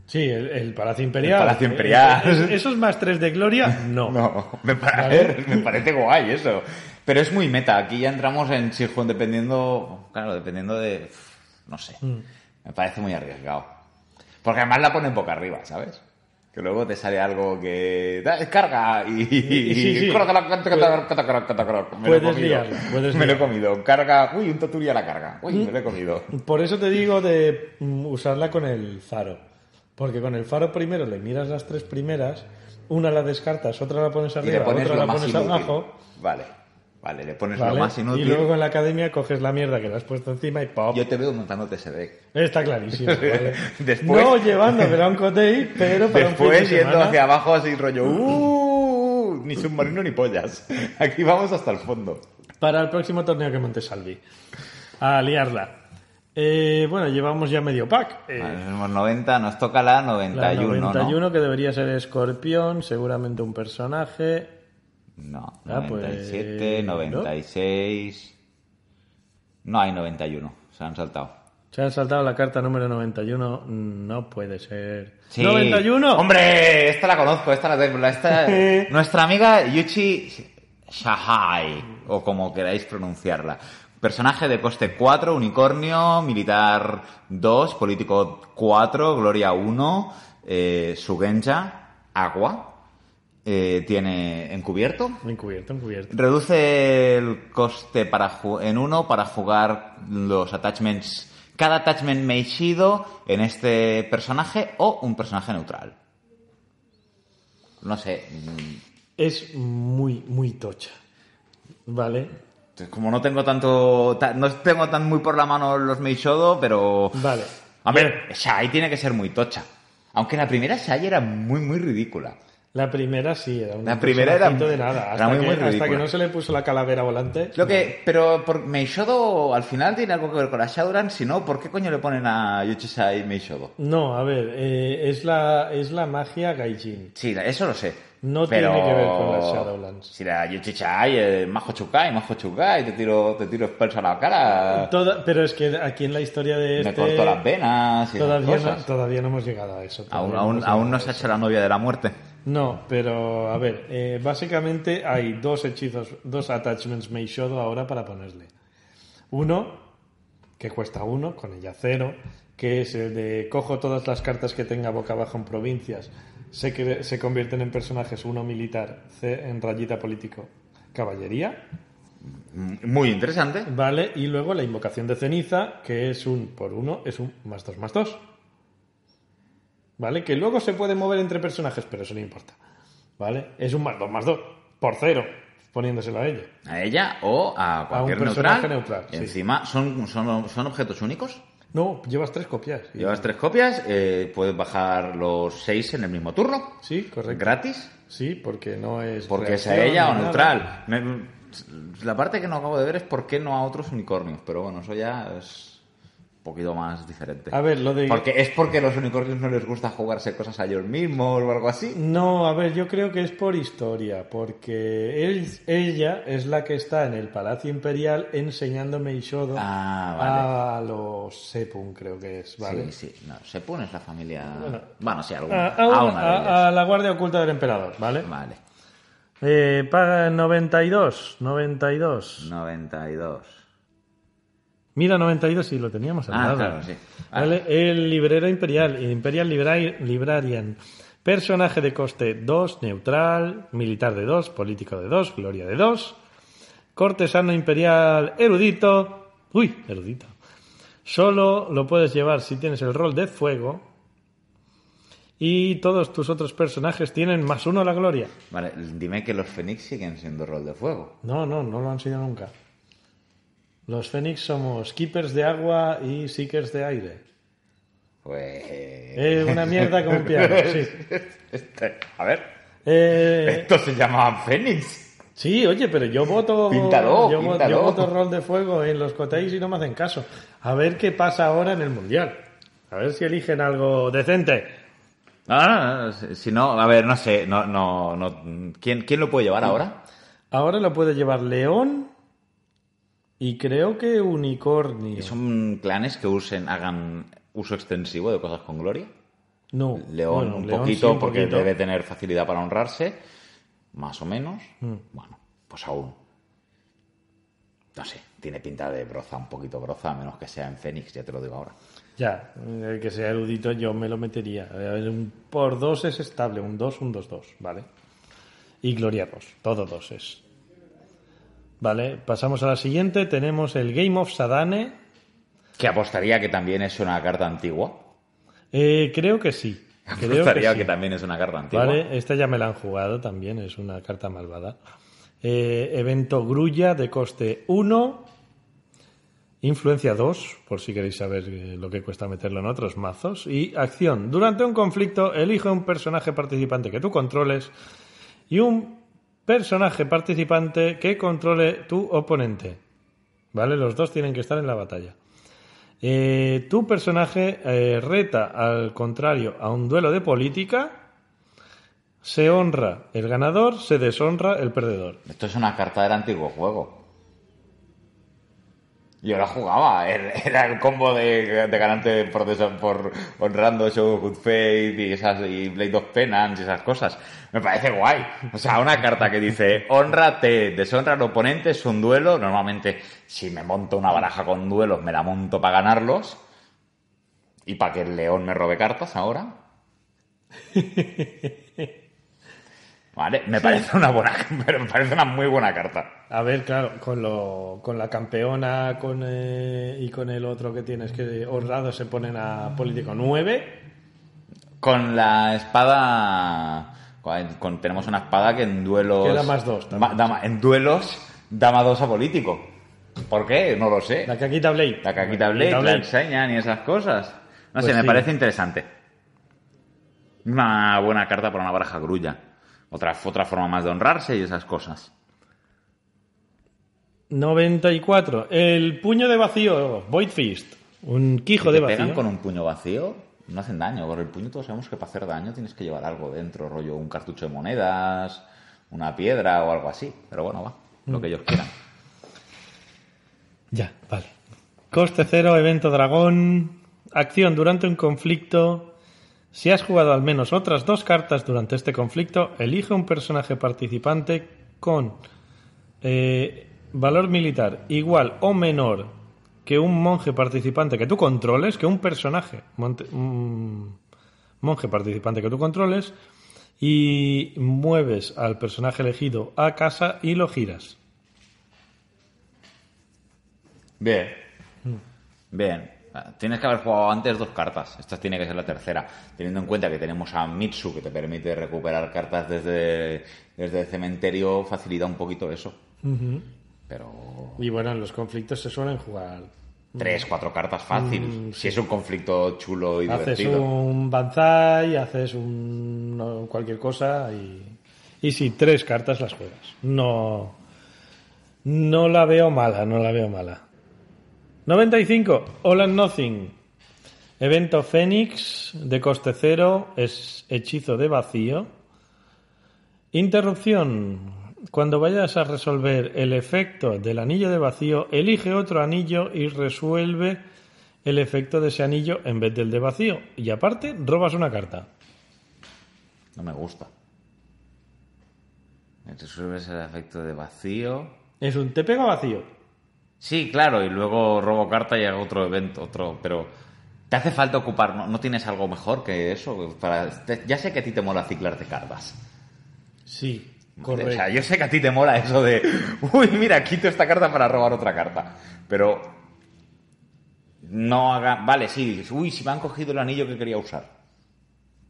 Sí, el, el Palacio Imperial. El Palacio Imperial. ¿Esos más tres de gloria? No. [laughs] No, me, pa- a Vale. [laughs] me parece guay eso. Pero es muy meta. Aquí ya entramos en si el juego dependiendo, claro, dependiendo de, no sé. Mm. Me parece muy arriesgado. Porque además la ponen boca arriba, ¿sabes? Que luego te sale algo que da, carga y, sí, sí. Puedes liarla, puedes Me lo he comido. Carga, uy, un Toturi a la carga. Uy, me lo he comido. Por eso te digo de mm, usarla con el faro. Porque con el faro primero le miras las tres primeras, una la descartas, otra la pones Y arriba, le pones otra la pones abajo. Vale, vale, le pones ¿vale? lo más inútil. Y luego con la academia coges la mierda que le has puesto encima y ¡pop! Yo te veo montándote ese deck. Está clarísimo. [laughs] ¿vale? Después- No llevando Ground Cotei, pero para un fin de Después yendo semana- hacia abajo así rollo, "Uh, ni submarino ni pollas. [laughs] Aquí vamos hasta el fondo. Para el próximo torneo que monte Salvi. A liarla. Eh, bueno, llevamos ya medio pack. Eh, Vale, tenemos 90, nos toca la la 91, 91 que debería ser Escorpión, seguramente un personaje. ¿No? No, Ah, pues, 97, ¿no? 96... No hay 91, se han saltado. Se han saltado la carta número 91. No puede ser. Sí. ¡91! ¡Hombre! Esta la conozco, esta la tengo. Esta, [laughs] nuestra amiga Yuchi Shahai, o como queráis pronunciarla. Personaje de coste 4, unicornio, militar 2, político 4, gloria 1, eh, Sugenja, agua. Eh, tiene encubierto, Encubierto, encubierto. Reduce el coste para en uno para jugar los attachments. Cada attachment meishido en este personaje o un personaje neutral. No sé. mm, Es muy, muy tocha. ¿Vale? Como no tengo tanto. ta- no tengo tan muy por la mano los meishodo, pero. Vale. A ver, Shai tiene que ser muy tocha. Aunque la primera Shai era muy, muy ridícula. La primera sí, era un La primera era- de nada. era Hasta, muy, que, muy hasta que no se le puso la calavera volante. Lo que, pero por Meishodo al final tiene algo que ver con la Shadowrun, si no, ¿por qué coño le ponen a Yochisai Meishodo? No, a ver, eh, es, la, es la magia Gaijin. Sí, eso lo sé. No Pero- tiene que ver con las Shadowlands. Si la Yuchichai, eh, Majo Chukai, Majo Chukai, te tiro, te tiro a la cara, Toda- pero es que aquí en la historia de me este... corto las venas y Todavía no, cosas. todavía no hemos llegado a eso. Aún, aún, aún no se ha hecho la novia de la muerte. No, pero a ver, eh, básicamente hay dos hechizos, dos attachments Meishodo ahora para ponerle. Uno, que cuesta uno, con ella cero, que es el de cojo todas las cartas que tenga boca abajo en provincias se, se convierten en personajes, uno militar, C en rayita político, caballería, Muy interesante. ¿vale? Y luego la invocación de ceniza, que es un por uno, es un más dos más dos. ¿Vale? Que luego se puede mover entre personajes, pero eso no importa. ¿Vale? Es un más dos más dos, por cero, poniéndoselo a ella. A ella o a cualquier personaje neutral. neutral, Y sí. encima, ¿son, son, ¿son objetos únicos? No, llevas tres copias. Llevas tres copias, eh, puedes bajar los seis en el mismo turno. Sí, correcto. Gratis. Sí, porque no es. Porque es a ella o neutral. Me- La parte que no acabo de ver es por qué no a otros unicornios. Pero bueno, eso ya es un poquito más diferente. A ver, lo de. Porque es porque a los unicornios no les gusta jugarse cosas a ellos mismos o algo así. No, a ver, yo creo que es por historia, porque él, ella es la que está en el Palacio Imperial enseñando Meishodo Ah, a los Sepun, creo que es, ¿vale? Sí, sí. No, Sepun es la familia. Bueno. Bueno, sí, alguna. a a una- una de a- ellas. a la Guardia Oculta del Emperador, ¿vale? Vale. Eh, paga 92, 92. 92. Mira, 92 sí, lo teníamos al Ah, lado. claro, sí. ¿Vale? El librero imperial, Imperial Libra- Librarian. Personaje de coste 2, neutral, militar de 2, político de 2, gloria de 2. Cortesano imperial erudito. Uy, erudito. Solo lo puedes llevar si tienes el rol de fuego. Y todos tus otros personajes tienen más uno a la gloria. Vale, dime que los Fénix siguen siendo rol de fuego. No, no, no lo han sido nunca. Los Fénix somos keepers de agua y seekers de aire. Pues. Eh, una mierda como un piano, [laughs] sí. Este- a ver. Eh, Estos se llamaban Fénix. sí, oye, pero yo voto. Píntalo, yo, píntalo. yo voto rol de fuego en los cotéis y no me hacen caso. A ver qué pasa ahora en el mundial. A ver si eligen algo decente. No, no, no, si- Si no, a ver, no sé. No, no, no. ¿Quién, ¿Quién lo puede llevar ahora? Ahora lo puede llevar León y creo que Unicornio. ¿Son clanes que usen, hagan uso extensivo de cosas con gloria? No, León bueno, un León poquito, sí, un porque poquito. debe tener facilidad para honrarse, más o menos. Mm. Bueno, pues aún. No sé, tiene pinta de broza, un poquito broza, a menos que sea en Fénix, ya te lo digo ahora. Ya, el que sea erudito yo me lo metería. A ver, un por dos es estable, un 2, un 2, 2, ¿vale? Y Gloria 2, todo 2 es. Vale, pasamos a la siguiente. Tenemos el Game of Sadane. Que apostaría que también es una carta antigua. Eh, creo que sí. Creo Apostaría que, también es una carta antigua. Vale, esta ya me la han jugado también, es una carta malvada. Eh, evento Grulla de coste 1. Influencia 2, por si queréis saber eh, lo que cuesta meterlo en otros mazos. Y acción. Durante un conflicto, elige un personaje participante que tú controles y un personaje participante que controle tu oponente. ¿Vale? Los dos tienen que estar en la batalla. Eh, tu personaje eh, reta al contrario a un duelo de política. Se honra el ganador, se deshonra el perdedor. Esto es una carta del antiguo juego. Yo la jugaba, era el combo de, de ganante por, por honrando of Good Faith y, esas, y Blade of Penance y esas cosas. Me parece guay. O sea, una carta que dice honrate, deshonra al oponente, es un duelo. Normalmente, si me monto una baraja con duelos, me la monto para ganarlos. Y para que el león me robe cartas ahora. [laughs] Vale, me parece una buena, [laughs] pero me parece una muy buena carta. A ver, claro, con, lo, con la campeona con, eh, y con el otro que tienes que honrado se ponen a político 9. Con la espada. con- con- tenemos una espada que en duelos. Que da más dos en duelos da más dos a político. ¿Por qué? No lo sé. La Caquita Blade. La caquita Blade, la enseñan y esas cosas. No Pues sé, me parece interesante. Una buena carta para una baraja grulla. Otra, otra forma más de honrarse y esas cosas. 94. El puño de vacío, Void Fist. Un quijo de te pegan vacío. con un puño vacío, no hacen daño. Con el puño todos sabemos que para hacer daño tienes que llevar algo dentro, rollo un cartucho de monedas, una piedra o algo así. Pero bueno, va, Mm. lo que ellos quieran. Ya, vale. Coste cero, evento dragón. Acción durante un conflicto. Si has jugado al menos otras dos cartas durante este conflicto, elige un personaje participante con eh, valor militar igual o menor que un monje participante que tú controles, que un personaje, monte- un monje participante que tú controles, y mueves al personaje elegido a casa y lo giras. Bien. Bien. Tienes que haber jugado antes dos cartas. Esta tiene que ser la tercera. Teniendo en cuenta que tenemos a Mitsu, que te permite recuperar cartas desde, desde el cementerio, facilita un poquito eso. Pero Y bueno, en los conflictos se suelen jugar. tres, cuatro cartas fácil. Mm, Si es un conflicto chulo y Haces divertido. un banzai, haces un cualquier cosa y, y sí, tres cartas las juegas. No, no la veo mala, no la veo mala. 95, All and Nothing. Evento Fénix de coste cero, es hechizo de vacío. Interrupción. Cuando vayas a resolver el efecto del anillo de vacío, elige otro anillo y resuelve el efecto de ese anillo en vez del de vacío. Y aparte, robas una carta. No me gusta. Resuelves el efecto de vacío. Es un te pega vacío. Sí, claro, y luego robo carta y hago otro evento, otro, pero te hace falta ocupar, ¿no, ¿No tienes algo mejor que eso? Para, te- ya sé que a ti te mola ciclarte cartas. Sí, O correcto. sea, yo sé que a ti te mola eso de, uy, mira, quito esta carta para robar otra carta. Pero no haga, vale, sí, dices, uy, si me han cogido el anillo que quería usar.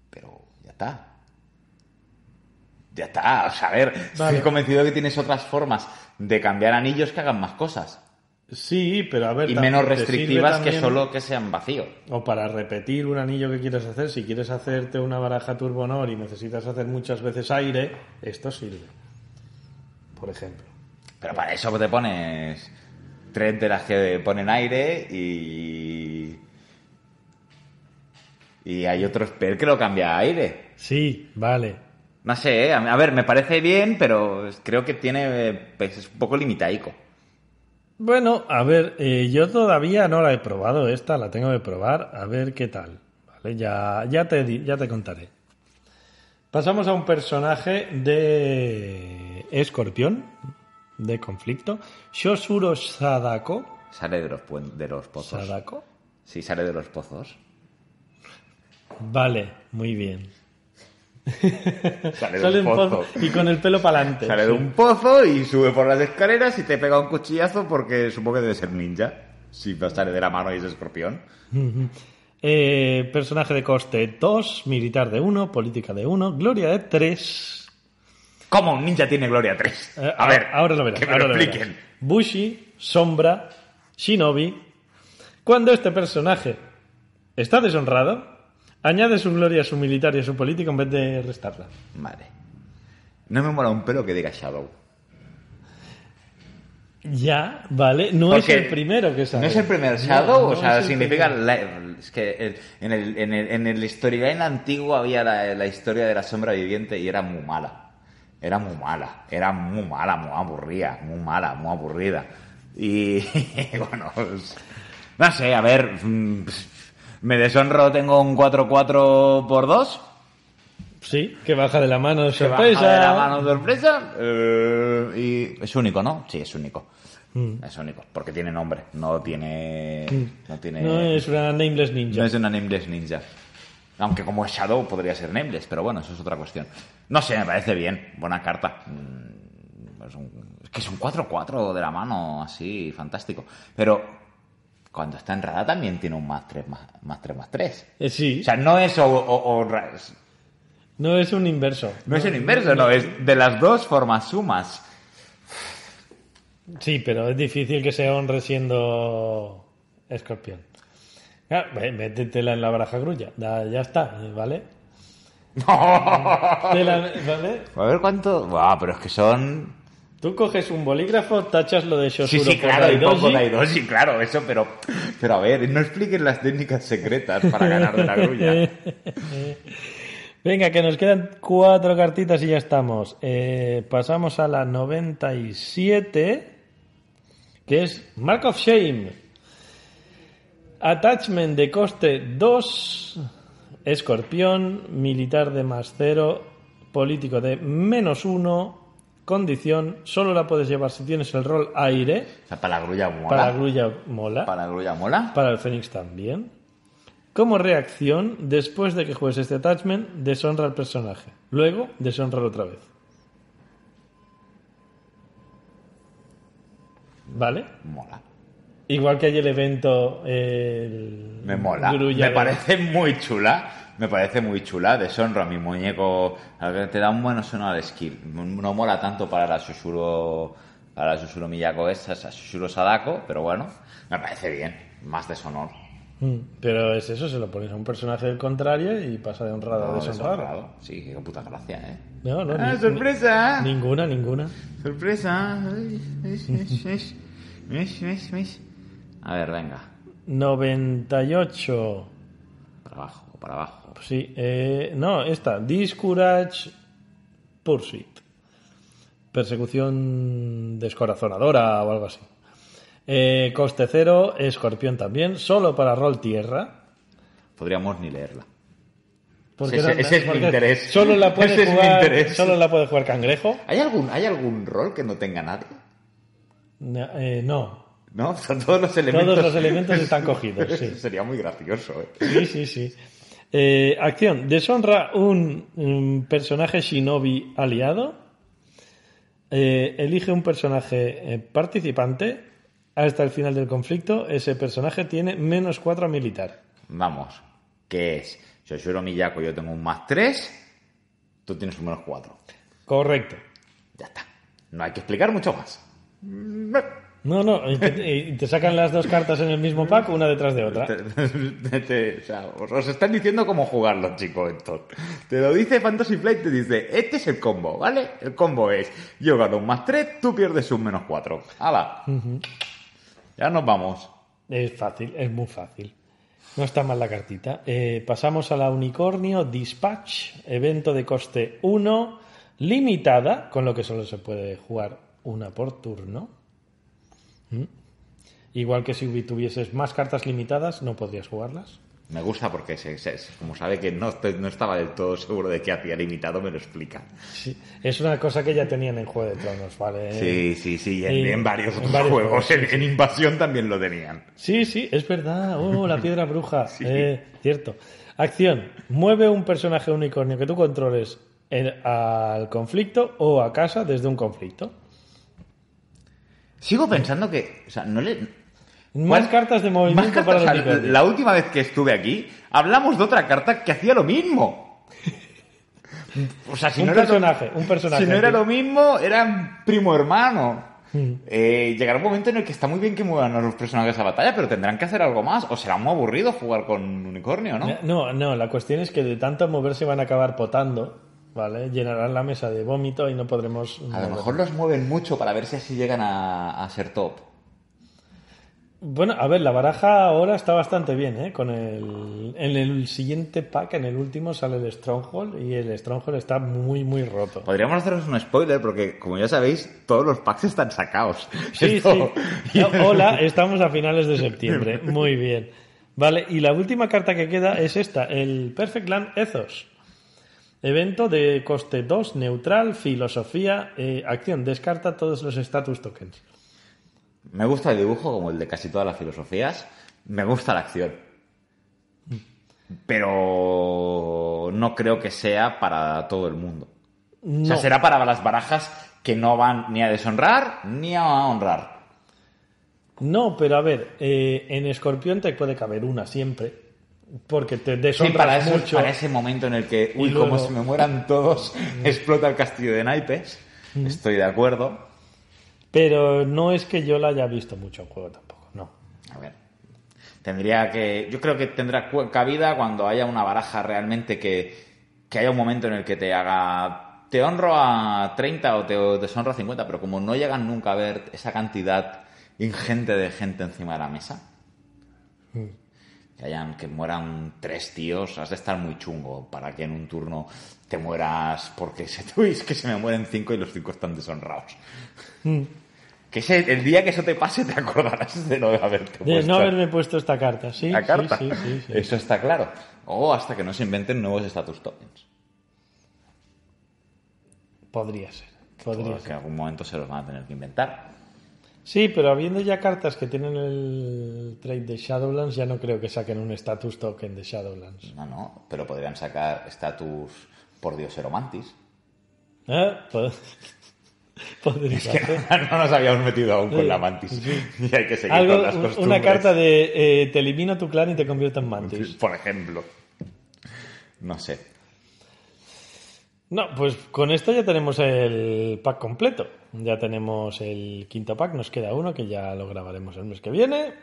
Pero ya está. Ya está, o sea, a ver, Vale. estoy convencido de que tienes otras formas de cambiar anillos que hagan más cosas. Sí, pero a ver. Y menos restrictivas que solo que sean vacíos. O para repetir un anillo que quieres hacer, si quieres hacerte una baraja Turbo Honor y necesitas hacer muchas veces aire, esto sirve. Por ejemplo. Pero para eso te pones tres de las que ponen aire y. Y hay otro spell que lo cambia a aire. Sí, vale. No sé, ¿eh? a ver, me parece bien, pero creo que tiene. pues, es un poco limitaico. Bueno, a ver, eh, yo todavía no la he probado esta, la tengo que probar, a ver qué tal. Vale, ya, ya, te, di- ya te contaré. Pasamos a un personaje de escorpión, de conflicto. Shosuro Sadako. Sale de los, de los pozos. Sadako. Sí, sale de los pozos. Vale, muy bien. Sale de Sale un un pozo. pozo y con el pelo para adelante. Sale de un pozo y sube por las escaleras y te pega un cuchillazo porque supongo que debe ser ninja. Si sale de la mano y es escorpión. Eh, personaje de coste 2, militar de 1, política de 1, gloria de 3. ¿Cómo un ninja tiene Gloria 3? Eh, a ver, ahora lo verás. que me ahora lo lo expliquen. verás. Bushi, Sombra, Shinobi. Cuando este personaje está deshonrado, añade su gloria a su militar y a su política en vez de restarla. Vale. No me mola un pelo que diga Shadow. Ya, vale. No Porque es el primero que sale. No es el primer Shadow, no o sea, significa... la- es que el- en el, en, el, en el storyline antiguo había la, la historia de la sombra viviente y era muy mala. Era muy mala, era muy mala, muy aburrida, muy mala, muy aburrida. Y [laughs] bueno, pues, no sé, a ver, mm, me deshonro, tengo un 4-4 por 2. Sí, que baja de la mano Se baja sorpresa. de la mano sorpresa. eh, y es único, ¿no? Sí, es único. Mm. Es único, porque tiene nombre, no tiene... No tiene... No es una nameless ninja. No es una Nameless Ninja. Aunque como es Shadow podría ser Nameless, pero bueno, eso es otra cuestión. No sé, me parece bien. Buena carta. Mm, Es, un- es que es un 4-4 de la mano, así, fantástico. Pero cuando está enrada también tiene un más 3 más, más 3 más 3. Eh, sí, O sea, no es o, no es un inverso. no es el inverso, no, es de las dos formas sumas. Sí, pero es difícil que se honre siendo escorpión. Ah, métetela en la baraja grulla. Ya está, ¿vale? [laughs] Tela- ¿vale? A ver cuánto... Buah, pero es que son... Tú coges un bolígrafo, tachas lo de Sí, Shosuro sí, por claro, y Daidoji, pongo Daidoji, claro, eso, pero, pero a ver, no expliquen las técnicas secretas para ganar de la grulla. [laughs] Venga, que nos quedan cuatro cartitas y ya estamos. Eh, pasamos a la 97, que es Mark of Shame. Attachment de coste 2, escorpión, militar de más 0, político de menos 1, condición, solo la puedes llevar si tienes el rol aire, O sea, para la grulla mola. para la grulla mola, Para la grulla mola. para el Fénix también. Como reacción, después de que juegues este attachment, deshonra al personaje. Luego, deshonra otra vez. ¿Vale? Mola. Igual que hay el evento. El Me mola. Grulla Me parece muy chula. Me parece muy chula. Deshonro a mi muñeco. a Te da un buen sonal skill. No mola tanto para la Sushuro. Para la Sushuro Miyako esa, esa Sushuro Sadako. Pero bueno, me parece bien. Más deshonor. Mm, Pero es eso, se lo pones a un personaje del contrario y pasa de honrado a No, deshonrado. deshonrado. Sí, qué puta gracia, ¿eh? No, no, Ah, ni- sorpresa. ni- ninguna, ninguna. Sorpresa. [laughs] A ver, venga. 98. Para para abajo. Sí, eh, no, esta. Discourage Pursuit. Persecución descorazonadora o algo así. Eh, coste cero, escorpión también, solo para rol tierra. Podríamos ni leerla. Porque Ese- no- ese es mi interés. Solo la puede [laughs] jugar, solo la puede jugar cangrejo. ¿Hay algún, ¿Hay algún rol que no tenga nadie? No, eh, no. [laughs] Todos los elementos. Todos los elementos están cogidos, [laughs] sí. Sería muy gracioso, ¿eh? Sí, sí, sí. Eh, acción. Deshonra un, un personaje shinobi aliado. Eh, elige un personaje eh, participante. Hasta el final del conflicto, ese personaje tiene menos 4 a militar. Vamos. ¿Qué es? Yoshiro Miyako, yo tengo un más 3. Tú tienes un menos 4. Correcto. Ya está. No hay que explicar mucho más. No, no, y te, y te sacan las dos cartas en el mismo pack, una detrás de otra. Te- te- o sea, os, os están diciendo cómo jugarlo, chicos, esto. Te lo dice Fantasy Flight, te dice, este es el combo, ¿vale? El combo es, yo gano un más 3, tú pierdes un menos 4. ¡Hala! Ya nos vamos. Es fácil, es muy fácil. No está mal la cartita. Eh, pasamos a la Unicornio Dispatch, evento de coste 1, limitada, con lo que solo se puede jugar una por turno. ¿Mm? Igual que si tuvieses más cartas limitadas, no podrías jugarlas. Me gusta porque, se, se- como sabe que no, no estaba del todo seguro de qué hacía limitado, me lo explica. Sí, es una cosa que ya tenían en Juego de Tronos, ¿vale? Sí, sí, sí, en, y- en varios en varios juegos. juegos, sí, en, en Invasión también lo tenían. Sí, sí, es verdad. Oh, la piedra bruja. [laughs] Eh, cierto. Acción. Mueve un personaje unicornio que tú controles en- al conflicto o a casa desde un conflicto. Sigo pensando que, o sea, no le... Más ¿Cuál? cartas de Más movimiento cartas, para o los sea, unicornios. la última vez que estuve aquí, hablamos de otra carta que hacía lo mismo. O sea, si Un no era lo- personaje, un personaje. Si no era lo mismo, eran primo hermano. Hmm. Eh, llegará un momento en el que está muy bien que muevan a los personajes a batalla, pero tendrán que hacer algo más. O será muy aburrido jugar con un unicornio, ¿no? No, no, la cuestión es que de tanto moverse van a acabar potando, ¿vale? Llenarán la mesa de vómito y no podremos... A lo mejor los mueven mucho para ver si así llegan a, a ser top. Bueno, a ver, la baraja ahora está bastante bien, ¿eh? Con el, en el siguiente pack, en el último, sale el Stronghold y el Stronghold está muy, muy roto. Podríamos haceros un spoiler porque, como ya sabéis, todos los packs están sacados. Sí, [laughs] Esto- sí. Hola, estamos a finales de septiembre. [laughs] Muy bien. Vale, y la última carta que queda es esta, el Perfect Land Ethos. Evento de coste 2, neutral, filosofía, eh, acción, descarta todos los status tokens. Me gusta el dibujo, como el de casi todas las filosofías. Me gusta la acción. Pero no creo que sea para todo el mundo. O sea, será para las barajas que no van ni a deshonrar ni a honrar. No, pero a ver, eh, en Escorpión te puede caber una siempre, porque te Sí, para, eso- mucho. para ese momento en el que, uy, luego- como se me mueran todos, explota el castillo de naipes. Estoy de acuerdo. Pero no es que yo la haya visto mucho en juego tampoco, no. A ver. Tendría que. Yo creo que tendrá cabida cuando haya una baraja realmente que, que haya un momento en el que te haga. Te honro a 30 o te deshonro a 50, pero como no llegan nunca a ver esa cantidad ingente de gente encima de la mesa, que hayan que mueran tres tíos, has de estar muy chungo para que en un turno te mueras porque se es que se me mueren cinco y los cinco están deshonrados. Que ese- el día que eso te pase te acordarás de no haberte De puesto no haberme puesto esta carta, sí. la carta. Sí, sí, sí. Eso está claro. O hasta que no se inventen nuevos status tokens. Podría ser. Podría Porque ser. en algún momento se los van a tener que inventar. Sí, pero habiendo ya cartas que tienen el trade de Shadowlands, ya no creo que saquen un status token de Shadowlands. No, no, pero podrían sacar estatus por Diosero Mantis. ¿Eh? Pod- [laughs] Podría Es que [laughs] no nos habíamos metido aún con Sí, la Mantis. sí. [laughs] Y hay que seguir Algo, con las costumbres. una carta de eh, te elimino tu clan y te convierto en mantis. Por ejemplo. No sé. No, pues con esto ya tenemos el pack completo. Ya tenemos el quinto pack, nos queda uno que ya lo grabaremos el mes que viene.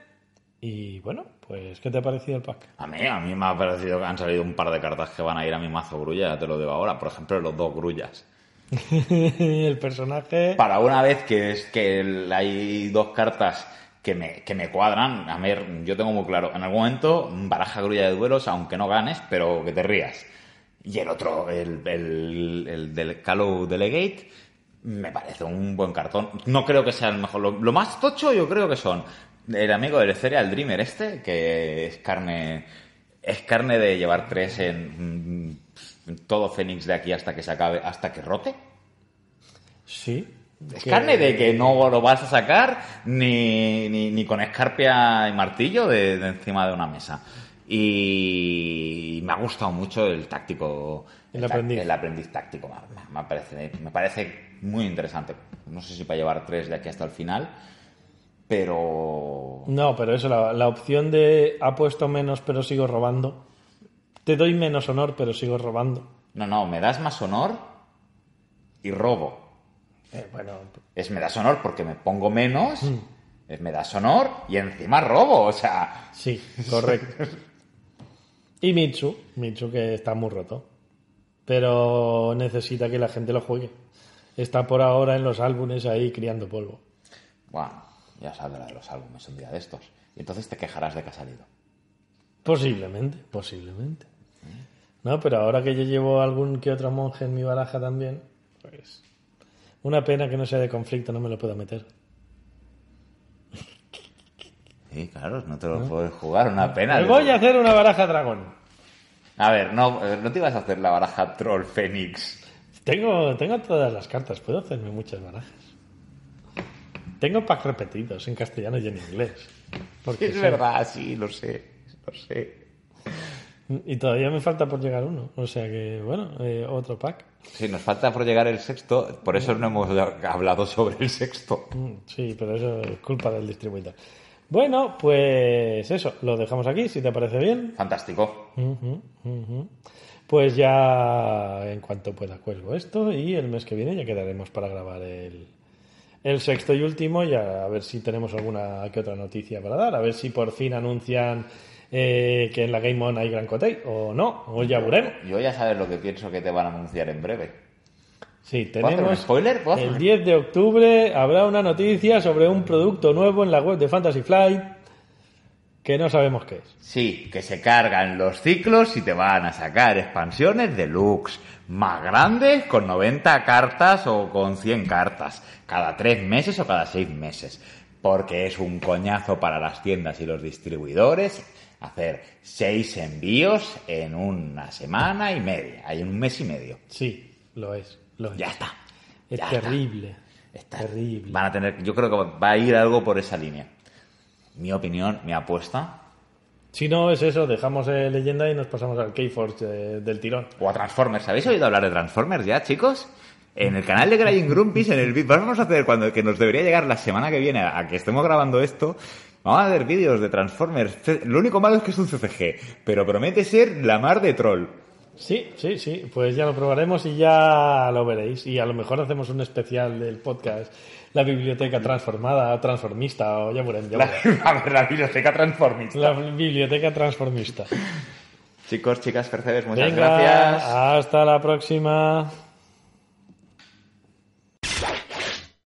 Y bueno, pues ¿qué te ha parecido el pack? A mí, a mí me ha parecido que han salido un par de cartas que van a ir a mi mazo grulla, ya te lo digo ahora. Por ejemplo, los dos grullas. [laughs] el personaje... Para una vez que es que hay dos cartas que me, que me cuadran, a ver, yo tengo muy claro, en algún momento baraja grulla de duelos, aunque no ganes, pero que te rías. Y el otro, el, el, el del Calo Delegate, me parece un buen cartón. No creo que sea el mejor. Lo, lo más tocho yo creo que son el amigo del Cereal Dreamer este, que es carne, es carne de llevar tres en, mm, en todo Fénix de aquí hasta que se acabe, hasta que rote. Sí. Es Que- carne de que no lo vas a sacar ni, ni, ni con escarpia y martillo de, de encima de una mesa. Y me ha gustado mucho el táctico. El aprendiz. El aprendiz táctico. Me, me parece, me parece muy interesante. No sé si para llevar tres de aquí hasta el final. Pero. No, pero eso, la, la opción de ha puesto menos pero sigo robando. Te doy menos honor pero sigo robando. No, no, me das más honor y robo. Eh, bueno, Es me das honor porque me pongo menos. Mm. Me das honor y encima robo. O sea. sí, correcto. [laughs] y Mitsu, Mitsu que está muy roto. Pero necesita que la gente lo juegue. Está por ahora en los álbumes ahí criando polvo. Bueno, ya saldrá de los álbumes un día de estos. Y entonces te quejarás de que ha salido. Posiblemente, posiblemente. No, pero ahora que yo llevo algún que otro monje en mi baraja también, pues una pena que no sea de conflicto, no me lo puedo meter. Sí, claro, no te lo puedes jugar, una pena. Me voy a hacer una baraja dragón. A ver, no, eh, no te ibas a hacer la baraja Troll Fénix. Tengo, tengo todas las cartas, puedo hacerme muchas barajas. Tengo packs repetidos en castellano y en inglés. Porque Es son- verdad, sí, lo sé, lo sé. Y todavía me falta por llegar uno. O sea que, bueno, eh, otro pack. Sí, nos falta por llegar el sexto, por eso no hemos hablado sobre el sexto. Mm, Sí, pero eso es culpa del distribuidor. Bueno, pues eso, lo dejamos aquí, si te parece bien. Fantástico. Pues ya en cuanto pueda cuelgo esto y el mes que viene ya quedaremos para grabar el, el sexto y último y a, a ver si tenemos alguna que otra noticia para dar, a ver si por fin anuncian eh, que en la Game On hay Gran Cotei o no, o ya veremos. Yo ya sabes lo que pienso que te van a anunciar en breve. Sí, ¿Puedo hacer un tenemos spoiler? ¿Puedo hacer el un- 10 de octubre habrá una noticia sobre un producto nuevo en la web de Fantasy Flight que no sabemos qué es. Sí, que se cargan los ciclos y te van a sacar expansiones deluxe, más grandes con 90 cartas o con 100 cartas, cada 3 meses o cada 6 meses, porque es un coñazo para las tiendas y los distribuidores hacer 6 envíos en una semana y media, hay un mes y medio. Sí, lo es. Es. Ya está. Es ya terrible. Está. Terrible. Van a tener, yo creo que va a ir algo por esa línea. Mi opinión, mi apuesta, Si no es eso, dejamos eh, leyenda y nos pasamos al Keyforge eh, del tirón. O a Transformers. ¿Habéis oído hablar de Transformers ya, chicos? En el canal de Crying Grumpies, en el vamos a hacer cuando que nos debería llegar la semana que viene a que estemos grabando esto, vamos a ver vídeos de Transformers. Lo único malo es que es un CCG, pero promete ser la mar de troll. Sí, sí, sí. Pues ya lo probaremos y ya lo veréis. Y a lo mejor hacemos un especial del podcast, la biblioteca transformada, o transformista, o ya veremos. ya La, veremos. [laughs] a ver, la biblioteca transformista. La biblioteca transformista. Chicos, chicas, percebes, muchas Venga, gracias. hasta la próxima.